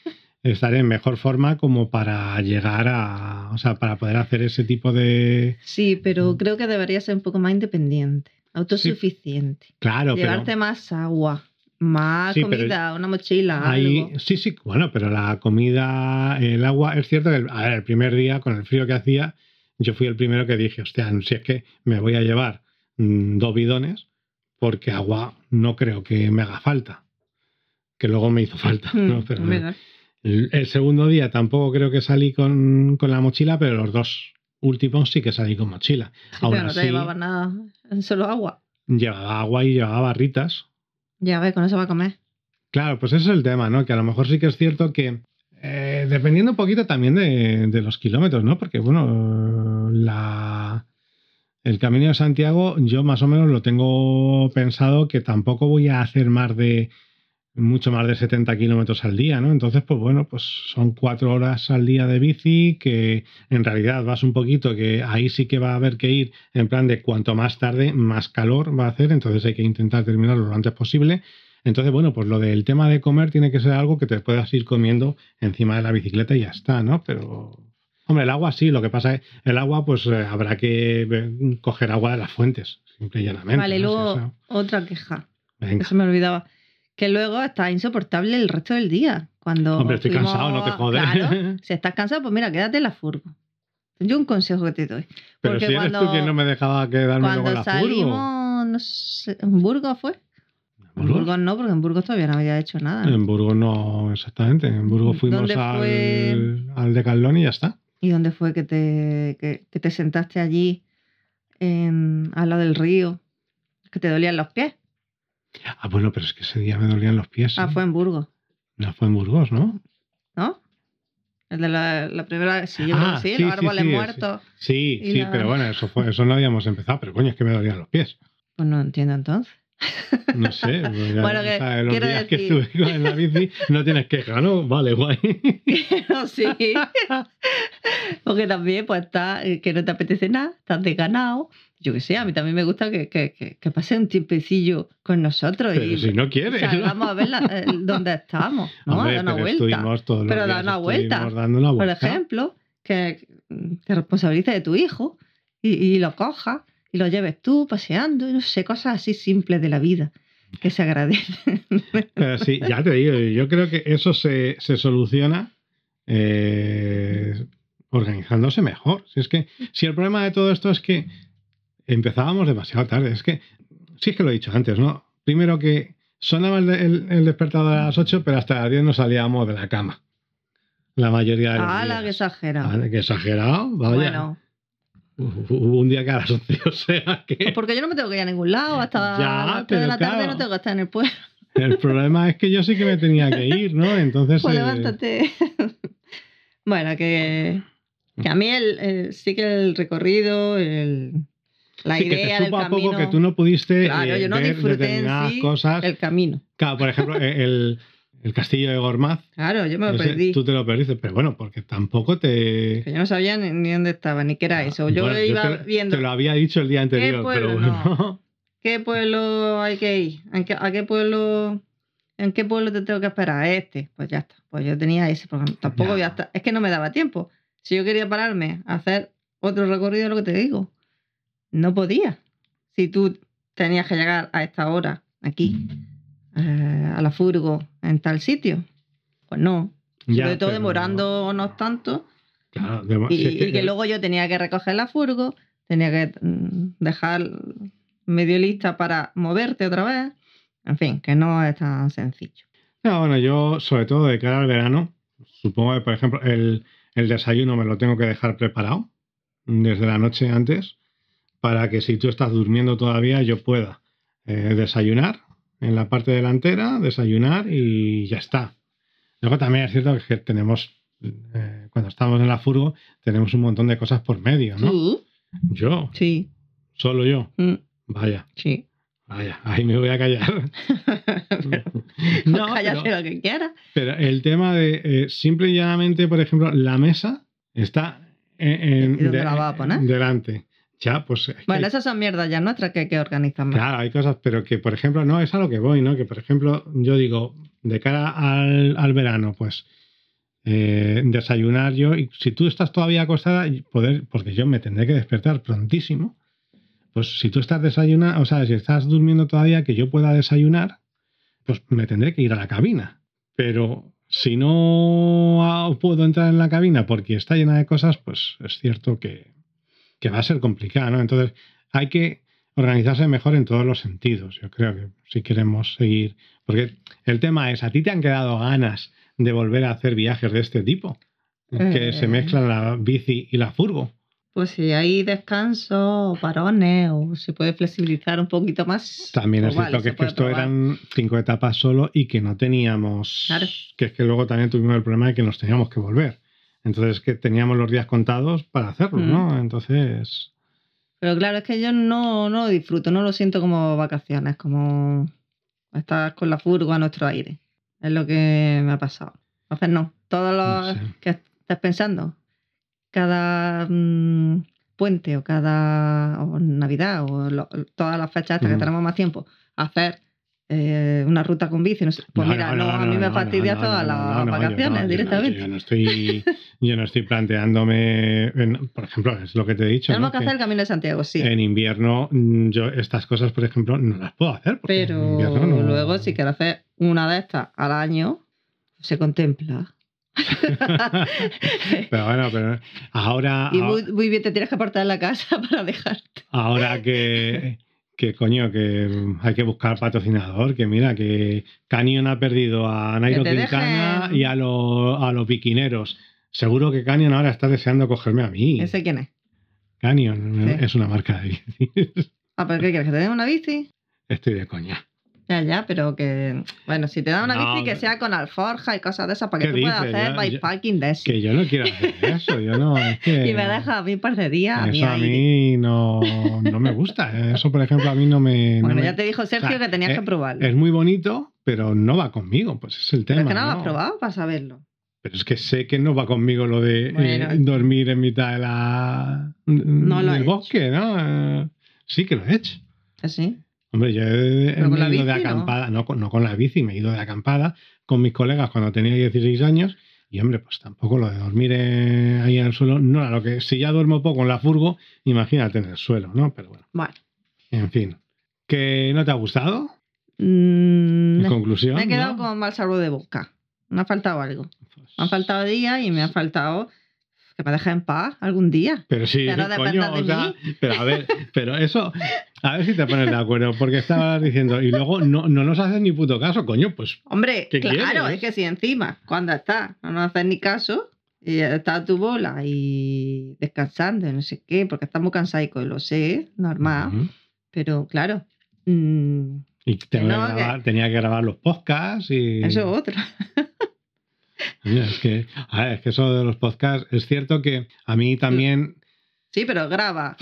Estaré en mejor forma como para llegar a, o sea, para poder hacer ese tipo de... Sí, pero creo que debería ser un poco más independiente, autosuficiente. claro, Llevarte más agua. Más comida, una mochila. algo. Sí, sí, bueno, pero la comida, el agua, es cierto que el primer día, con el frío que hacía, yo fui el primero que dije, hostia, si es que me voy a llevar mm, dos bidones, porque agua no creo que me haga falta. Que luego me hizo falta. ¿no? Mm, el, segundo día tampoco creo que salí con, la mochila, pero los dos último sí que salí con mochila. Sí, Aún pero no te llevaba nada, solo agua. llevaba agua y llevaba barritas. Ya ves, con eso va a comer. Claro, pues ese es el tema, ¿no? Que a lo mejor sí que es cierto que, eh, dependiendo un poquito también de, de los kilómetros, ¿no? Porque, bueno, la, el Camino de Santiago yo más o menos lo tengo pensado que tampoco voy a hacer más de, mucho más de 70 kilómetros al día, ¿no? Entonces, pues bueno, pues son cuatro horas al día de bici que en realidad vas un poquito, que ahí sí que va a haber que ir en plan de cuanto más tarde, más calor va a hacer, entonces hay que intentar terminarlo lo antes posible. Entonces, bueno, pues lo del tema de comer tiene que ser algo que te puedas ir comiendo encima de la bicicleta y ya está, ¿no? Pero, hombre, el agua sí, lo que pasa es el agua, pues eh, habrá que eh, coger agua de las fuentes, simple y llanamente. Vale, ¿no? Si luego eso- otra queja. Venga. Eso me olvidaba. Que luego está insoportable el resto del día. Cuando Hombre, estoy fuimos cansado, no te jodes. Claro, si estás cansado, pues mira, quédate en la furgo. Yo un consejo que te doy. Pero porque si eres cuando- tú quien no me dejaba quedarme luego en Cuando la furgo. salimos, no sé, ¿en Burgos fue? En ¿Burgos? No, porque en Burgos todavía no había hecho nada. ¿no? En Burgos no, exactamente. En Burgos fuimos ¿Dónde al, al Decathlon y ya está. ¿Y dónde fue que te, que, que te sentaste allí en, al lado del río? Que te dolían los pies. Ah, bueno, pero es que ese día me dolían los pies. Ah, ¿eh? fue en Burgos, No fue en Burgos, ¿no? ¿no? El de la, la primera, sí, yo Ah, creo que sí, sí, los árboles sí, muertos. Sí, sí, la- pero bueno, eso, fue, eso no habíamos empezado. Pero coño, es que me dolían los pies. Pues no entiendo entonces. No sé. pues ya, Bueno, que los días que decir- estuve con- en la bici no tienes queja, ¿no? Vale, guay. No, sí. Porque también, pues, está eh, que no te apetece nada, estás desganado. Yo qué sé, a mí también me gusta que, que, que, que pase un tiempecillo con nosotros Pero y si no quieres. salgamos a ver la- eh, dónde estamos, ¿no? Hombre, a dar una pero vuelta. Pero días da una vuelta. estuvimos dando una Por ejemplo, que te responsabilices de tu hijo y, y lo cojas y lo lleves tú paseando, y no sé, cosas así simples de la vida que se agradecen. Pero sí, ya te digo, yo creo que eso se, se soluciona eh, organizándose mejor. Si es que, si el problema de todo esto es que empezábamos demasiado tarde, es que, sí es que lo he dicho antes, ¿no? Primero que sonaba el, el- el despertador a las 8, pero hasta las 10 no salíamos de la cama. La mayoría de los ¡Hala, días. que exagera! Ah, que exagerado, vaya. Bueno, Hubo un día que a las 11, o sea que... pues porque yo no me tengo que ir a ningún lado hasta Ya, las 3 de la tarde claro. no tengo que estar en el pueblo. El problema es que yo sí que me tenía que ir, ¿no? Entonces... Pues eh, levántate. bueno, que, que a mí el, el- sí que el recorrido, el, la sí, que idea te del camino, poco que tú no pudiste Claro, eh, yo no ver disfruté en sí cosas. el camino. Claro, por ejemplo, el, el castillo de Gormaz. Claro, yo me lo ese perdí. Tú te lo perdiste, pero bueno, porque tampoco te... Que yo no sabía ni, ni dónde estaba, ni qué era eso. Yo Ah, Bueno, iba te, viendo te lo había dicho el día anterior, pueblo? pero bueno. qué pueblo hay que ir, ¿En qué- a qué pueblo, en qué pueblo te tengo que esperar, este. Pues ya está. Pues yo tenía ese, porque tampoco Ya. voy a estar- Es que no me daba tiempo. Si yo quería pararme a hacer otro recorrido, lo que te digo, no podía. Si tú tenías que llegar a esta hora, aquí, eh, a la furgo, en tal sitio, pues no. Ya, Sobre todo demorándonos tanto Claro, de- y que luego yo tenía que recoger la furgo, tenía que mm, dejar medio lista para moverte otra vez. En fin, que no es tan sencillo. No, bueno, yo, sobre todo de cara al verano, supongo que, por ejemplo, el, el desayuno me lo tengo que dejar preparado desde la noche antes para que si tú estás durmiendo todavía yo pueda eh, desayunar en la parte delantera, desayunar y ya está. Luego también es cierto que tenemos, eh, cuando estamos en la furgo, tenemos un montón de cosas por medio, ¿no? Yo, Sí, solo yo. mm, Vaya, sí. vaya, ahí me voy a callar. No, Cállate pero- lo que quieras. Pero el tema de eh, simple y llanamente, por ejemplo, la mesa está en, en- ¿Y dónde de- la vas a poner? delante. Ya, pues. es que Bueno, hay- esas son mierdas ya nuestras que hay que organizar más. Claro, hay cosas, pero que, por ejemplo, no es a lo que voy, ¿no? Que, por ejemplo, yo digo, de cara al, al verano, pues eh, desayunar yo, y si tú estás todavía acostada, poder, porque yo me tendré que despertar prontísimo, pues si tú estás desayunando, o sea, si estás durmiendo todavía, que yo pueda desayunar, pues me tendré que ir a la cabina. Pero si no ah, puedo entrar en la cabina porque está llena de cosas, pues es cierto que, que va a ser complicado, ¿no? Entonces hay que organizarse mejor en todos los sentidos, yo creo que si queremos seguir. Porque el tema es, ¿a ti te han quedado ganas de volver a hacer viajes de este tipo? Que Eh. se mezclan la bici y la furgo. Pues si hay descanso o parones o se puede flexibilizar un poquito más. También es cierto vale, que es que esto probar. eran cinco etapas solo y que no teníamos. Claro. Que es que luego también tuvimos el problema de que nos teníamos que volver. Entonces que teníamos los días contados para hacerlo, Mm. ¿no? Entonces. Pero claro, es que yo no, no lo disfruto, no lo siento como vacaciones, como estar con la furgo a nuestro aire. Es lo que me ha pasado. Entonces no, todos los No sé. que estés pensando, cada mm, puente o cada o Navidad o lo- todas las fechas hasta que tenemos más tiempo, hacer eh, una ruta con bici, no sé. Pues No, mira, no, a mí me fastidia todas las vacaciones yo directamente. Yo no, estoy, yo no estoy planteándome, en- por ejemplo, es lo que te he dicho. Tenemos que hacer el Camino de Santiago, sí. En invierno, mm, yo estas cosas, por ejemplo, no las puedo hacer. Pero luego, si quieres hacer una de estas al año, se contempla. pero bueno, pero ahora, y muy, muy bien te tienes que apartar en la casa para dejarte. ahora que, que coño, que hay que buscar patrocinador, que mira, que Canyon ha perdido a Nairo Quintana y a, los a los biquineros. Seguro que Canyon ahora está deseando cogerme a mí. ¿Ese quién es? Canyon Sí. es una marca de bicis. Ah, ¿pero qué quieres? ¿Que te den una bici? Estoy de coña. Ya, ya, pero que. Bueno, si te dan una No, bici, que sea con alforja y cosas de esas, para que ¿Qué tú puedas hacer ya- bikepacking de eso. Que yo no quiero hacer eso. Yo no. Es que Y me deja a mí un par de días Eso a mí no, no me gusta. Eso, por ejemplo, a mí no me. no Bueno, me- ya te dijo Sergio o sea, que tenías eh, que probarlo. Es muy bonito, pero no va conmigo. Pues es el pero tema. es que no lo ¿no? has probado para saberlo. Pero es que sé que no va conmigo lo de eh, dormir en mitad de la, No lo del he bosque, ¿no? Eh, sí que lo he hecho. ¿Así? Hombre, yo he, he ido de bici, ¿no? acampada, no, con- no con la bici, me he ido de acampada con mis colegas cuando tenía 16 años. Y hombre, pues tampoco lo de dormir eh, ahí en el suelo no era lo que. Si ya duermo poco en la furgo, imagínate en el suelo, ¿no? Pero bueno, Bueno. en fin. ¿Que no te ha gustado? Mm, En conclusión. me he quedado ¿no? con mal sabor de boca. Me ha faltado algo. Pues Me han faltado días y me ha faltado que me dejes en paz algún día. Pero sí, Que no coño, dependa de o sea, pero a ver, pero eso, a ver si te pones de acuerdo, porque estabas diciendo, y luego no, no nos haces ni puto caso, coño, pues Hombre, ¿Qué claro, quieres? es que si encima, cuando estás, no nos haces ni caso, y está tu bola y descansando, no sé qué, porque estamos cansados, lo sé, normal, Ujú. pero claro, mm, Y tengo que no, grabar- tenía que grabar los podcasts y. eso es otro. Es que, a ver, es que eso de los podcasts, es cierto que a mí también, Sí, pero graba.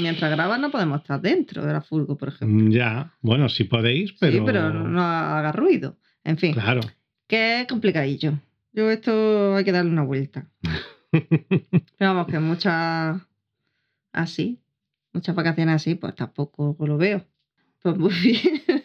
mientras grabas no podemos estar dentro de la furgo, por ejemplo. mm, ya, bueno, si podéis, pero. Sí, pero no, no haga ruido. En fin, Claro. que es complicadillo. Yo esto hay que darle una vuelta. Pero vamos, que muchas así, muchas vacaciones así, pues tampoco lo veo. Pues muy bien.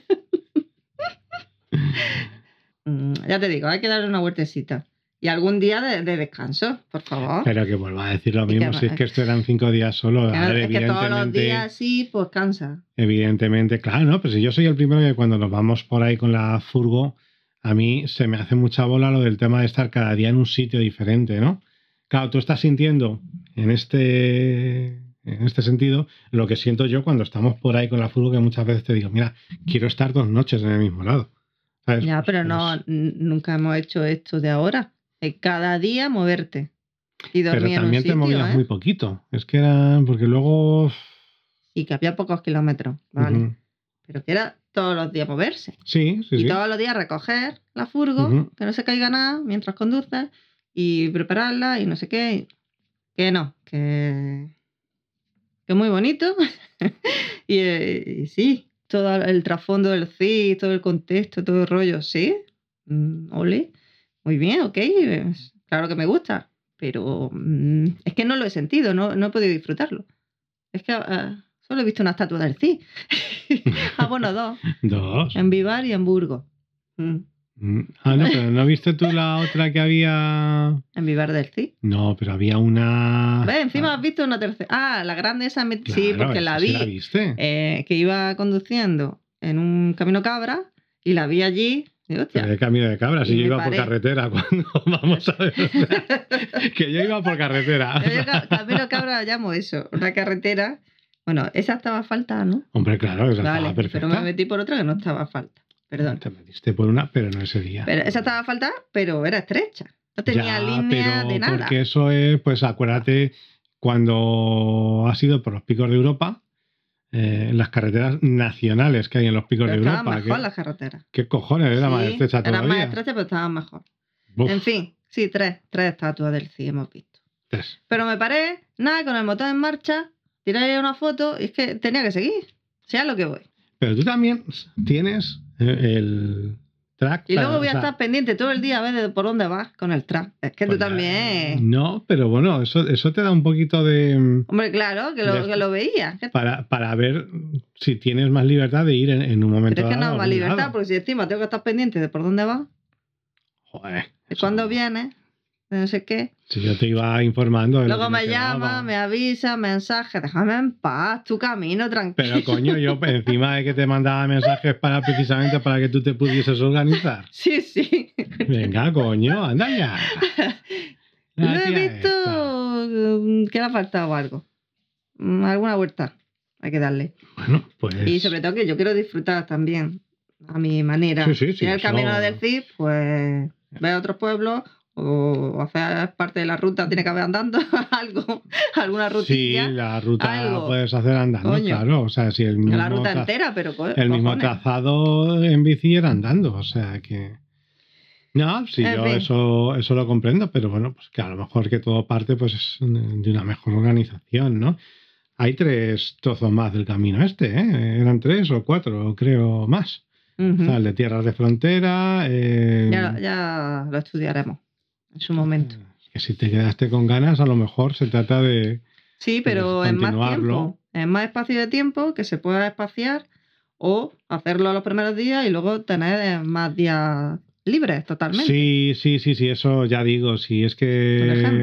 Mm, ya te digo, hay que darle una vueltecita. Y algún día de, de descanso, por favor. Pero que vuelva a decir lo que mismo, si es que esto eran cinco días solo. No- ver, es que todos los días sí, pues cansa. Evidentemente, claro, ¿no? Pues si yo soy el primero que cuando nos vamos por ahí con la furgo, a mí se me hace mucha bola lo del tema de estar cada día en un sitio diferente, ¿no? Claro, tú estás sintiendo en este, en este sentido lo que siento yo cuando estamos por ahí con la furgo, que muchas veces te digo, mira, quiero estar dos noches en el mismo lado. ¿Sabes? Ya, pero no, nunca hemos hecho esto de ahora. Es cada día moverte. Y Pero dormir en un también te sitio, movías ¿eh? muy poquito. Es que era, porque luego... Y que había pocos kilómetros, ¿vale? Pero que era todos los días moverse. Sí, sí, y sí. todos los días recoger la furgo, que no se caiga nada mientras conduces, y prepararla y no sé qué. Que no, que, que es muy bonito. y, eh, y sí, todo el trasfondo del CIS, todo el contexto, todo el rollo, sí. Mm, ole, muy bien, ok, claro que me gusta, pero mm, es que no lo he sentido, no, no he podido disfrutarlo. Es que ah, solo he visto una estatua del CIS. ah, bueno, dos. Dos. En Vivar y en Burgos. Mm. Ah, no, pero ¿no viste tú la otra que había...? En Vivar del CIS. No, pero había una... Ve, encima has visto una tercera. Ah, la grande esa. me- sí, porque la esa sí vi. la viste. eh, que iba conduciendo en un camino cabra y la vi allí. Y, hostia, de camino de cabras, Y y yo iba paré. por carretera cuando vamos a ver. o sea, que yo iba por carretera. Yo camino cabra llamo eso, una carretera. Bueno, esa estaba falta, ¿no? Hombre, claro, esa Vale, estaba perfecta. pero me metí por otra que no estaba falta. Perdón. Te metiste por una, pero no ese día. Pero esa estaba falta, pero era estrecha. No tenía Ya, línea pero de nada. Porque eso es, pues acuérdate cuando has ido por los picos de Europa, eh, las carreteras nacionales que hay en los picos Pero de estaban Europa. mejor ¿qué, las carreteras. qué cojones? Era más Sí, estrecha eran más todavía. estrechas, pero estaban mejor. Uf, En fin, sí, tres, tres estatuas del CIE hemos visto. tres. Pero me paré, nada, con el motor en marcha, tiré una foto y es que tenía que seguir. Sea lo que voy. Pero tú también tienes el track. Y luego voy a o sea, estar pendiente todo el día a ver de por dónde vas con el trap. Es que pues tú ya- también. No, pero bueno, eso, eso te da un poquito de. mm, Hombre, claro, que lo, de- que lo veía. Para, para ver si tienes más libertad de ir en, en un momento Pero es que no dado más libertad, lado. porque si encima tengo que estar pendiente de por dónde vas, Joder, de cuándo vienes, de no sé qué. Si yo te iba informando. de Luego me llama, me avisa, mensaje, déjame en paz, tu camino tranquilo. Pero coño, yo encima de que te mandaba mensajes para precisamente para que tú te pudieses organizar. Sí, sí. Venga, coño, anda ya. La he visto mm, que le ha faltado algo. Mm, Alguna vuelta hay que darle. Bueno, pues. Y sobre todo que yo quiero disfrutar también a mi manera. Sí, sí, sí, si el eso- camino del CIP, pues ver otros pueblos o hacer parte de la ruta, tiene que haber andando algo, alguna Sí, rutilla. la ruta algo. puedes hacer andando, Coño. claro. O sea, si el mismo, la ruta entera, pero el mismo trazado en bici era andando, o sea que. No, sí, En yo fin. eso, eso lo comprendo, pero bueno, pues que a lo mejor que todo parte pues es de una mejor organización, ¿no? Hay tres trozos más del camino este, ¿eh? Eran tres o cuatro, creo, más. O sea, el de tierras de frontera. eh, ya, ya lo estudiaremos en su momento. Que si te quedaste con ganas, a lo mejor se trata de. Sí, pero en más tiempo, en más espacio de tiempo que se pueda espaciar o hacerlo los primeros días y luego tener más días libres totalmente. Sí, sí, sí, sí, eso ya digo. Sí, es que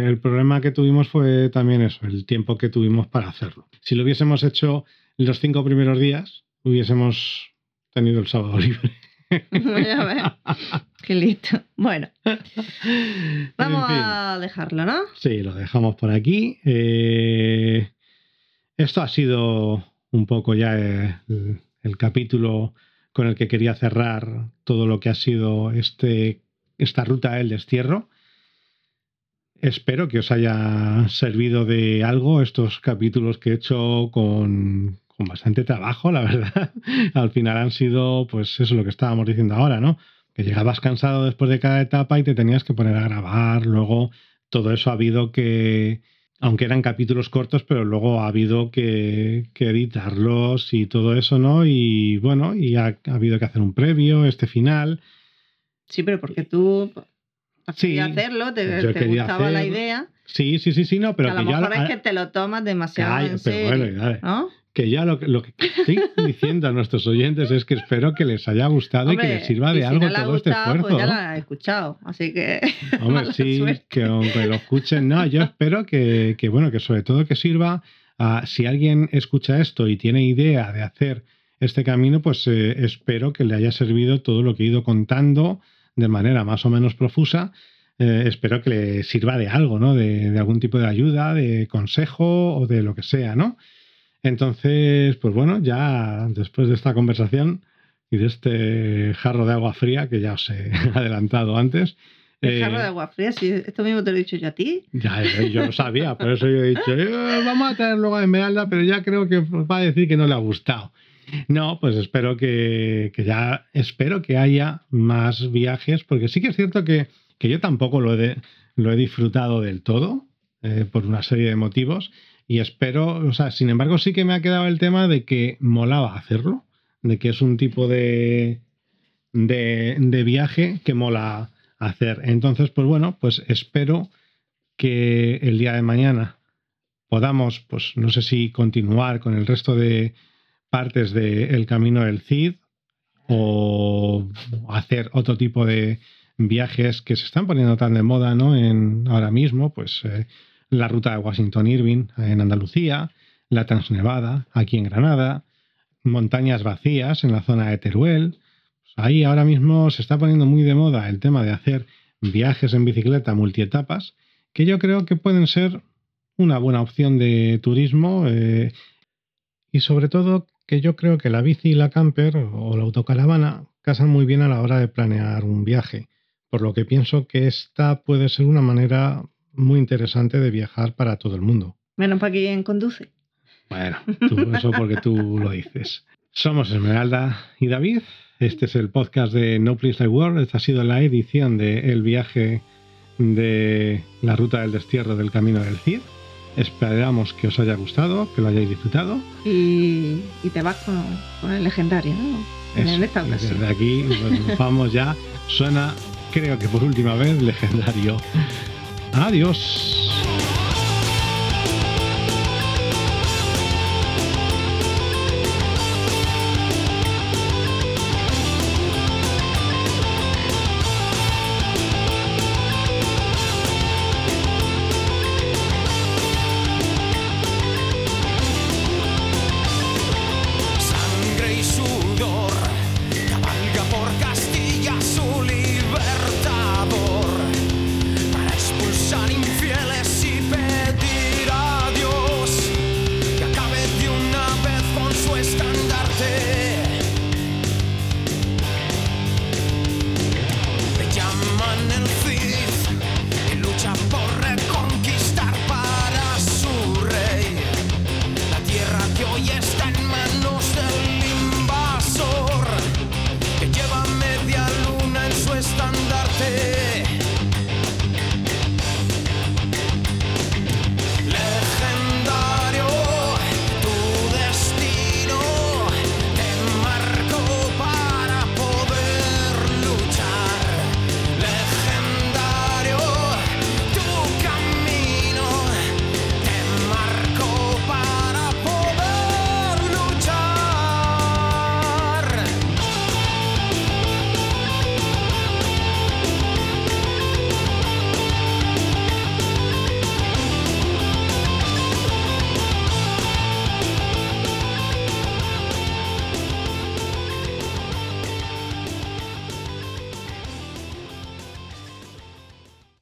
el problema que tuvimos fue también eso, el tiempo que tuvimos para hacerlo. Si lo hubiésemos hecho los cinco primeros días, hubiésemos tenido el sábado libre. Qué listo. Bueno, vamos En fin. a dejarlo, ¿no? Sí, lo dejamos por aquí. Eh, esto ha sido un poco ya el, el capítulo con el que quería cerrar todo lo que ha sido este, esta ruta del destierro. Espero que os haya servido de algo estos capítulos que he hecho con, con bastante trabajo, la verdad. Al final han sido, pues eso es lo que estábamos diciendo ahora, ¿no? Que llegabas cansado después de cada etapa y te tenías que poner a grabar, luego todo eso ha habido que, aunque eran capítulos cortos, pero luego ha habido que, que editarlos y todo eso, ¿no? Y bueno, y ha, ha habido que hacer un previo, este final. Sí, pero porque tú Sí, querías hacerlo, te, quería gustaba la hacer- idea, Sí, sí, sí, sí, no, pero que a que, lo mejor la- es que te lo tomas demasiado Calla, en pero serio. bueno, dale. ¿no? Que ya lo, que- lo que estoy diciendo a nuestros oyentes es que espero que les haya gustado y que les sirva de si algo no le ha todo este gustado, esfuerzo. Pues ya han escuchado, así que. Hombre, sí, suerte. que aunque lo escuchen, no, yo espero que, que, bueno, que sobre todo que sirva a, si alguien escucha esto y tiene idea de hacer este camino, pues eh, espero que le haya servido todo lo que he ido contando de manera más o menos profusa. Eh, espero que le sirva de algo, ¿no? De, de algún tipo de ayuda, de consejo o de lo que sea, ¿no? Entonces, pues bueno, ya después de esta conversación y de este jarro de agua fría que ya os he adelantado antes, El eh, jarro de agua fría, si esto mismo te lo he dicho yo a ti. ya, ya, yo lo sabía, por eso yo he dicho, "Eh, vamos a traer luego a Esmeralda, pero ya creo que va a decir que no le ha gustado. No, pues espero que, que ya, espero que haya más viajes, porque sí que es cierto que, que yo tampoco lo he, lo he disfrutado del todo, eh, por una serie de motivos, y espero, o sea, sin embargo sí que me ha quedado el tema de que molaba hacerlo, de que es un tipo de, de, de viaje que mola hacer. Entonces, pues bueno, pues espero que el día de mañana podamos, pues no sé si continuar con el resto de partes del camino del Cid o hacer otro tipo de viajes que se están poniendo tan de moda, ¿no? En ahora mismo, pues eh, la ruta de Washington Irving en Andalucía, la Transnevada aquí en Granada, montañas vacías en la zona de Teruel. Pues ahí ahora mismo se está poniendo muy de moda el tema de hacer viajes en bicicleta multietapas, que yo creo que pueden ser una buena opción de turismo eh, y sobre todo que yo creo que la bici y la camper o la autocaravana casan muy bien a la hora de planear un viaje, por lo que pienso que esta puede ser una manera muy interesante de viajar para todo el mundo. Menos para quien conduce. Bueno, tú- eso porque tú lo dices. Somos Esmeralda y David. Este es el podcast de No Place Like World. Esta ha sido la edición de El viaje de la ruta del destierro del camino del Cid. Esperamos que os haya gustado, que lo hayáis disfrutado. Y, y te vas con, con el legendario, ¿no? En Eso, esta y ocasión. desde aquí pues, vamos ya. Suena, creo que por última vez, legendario. Adiós.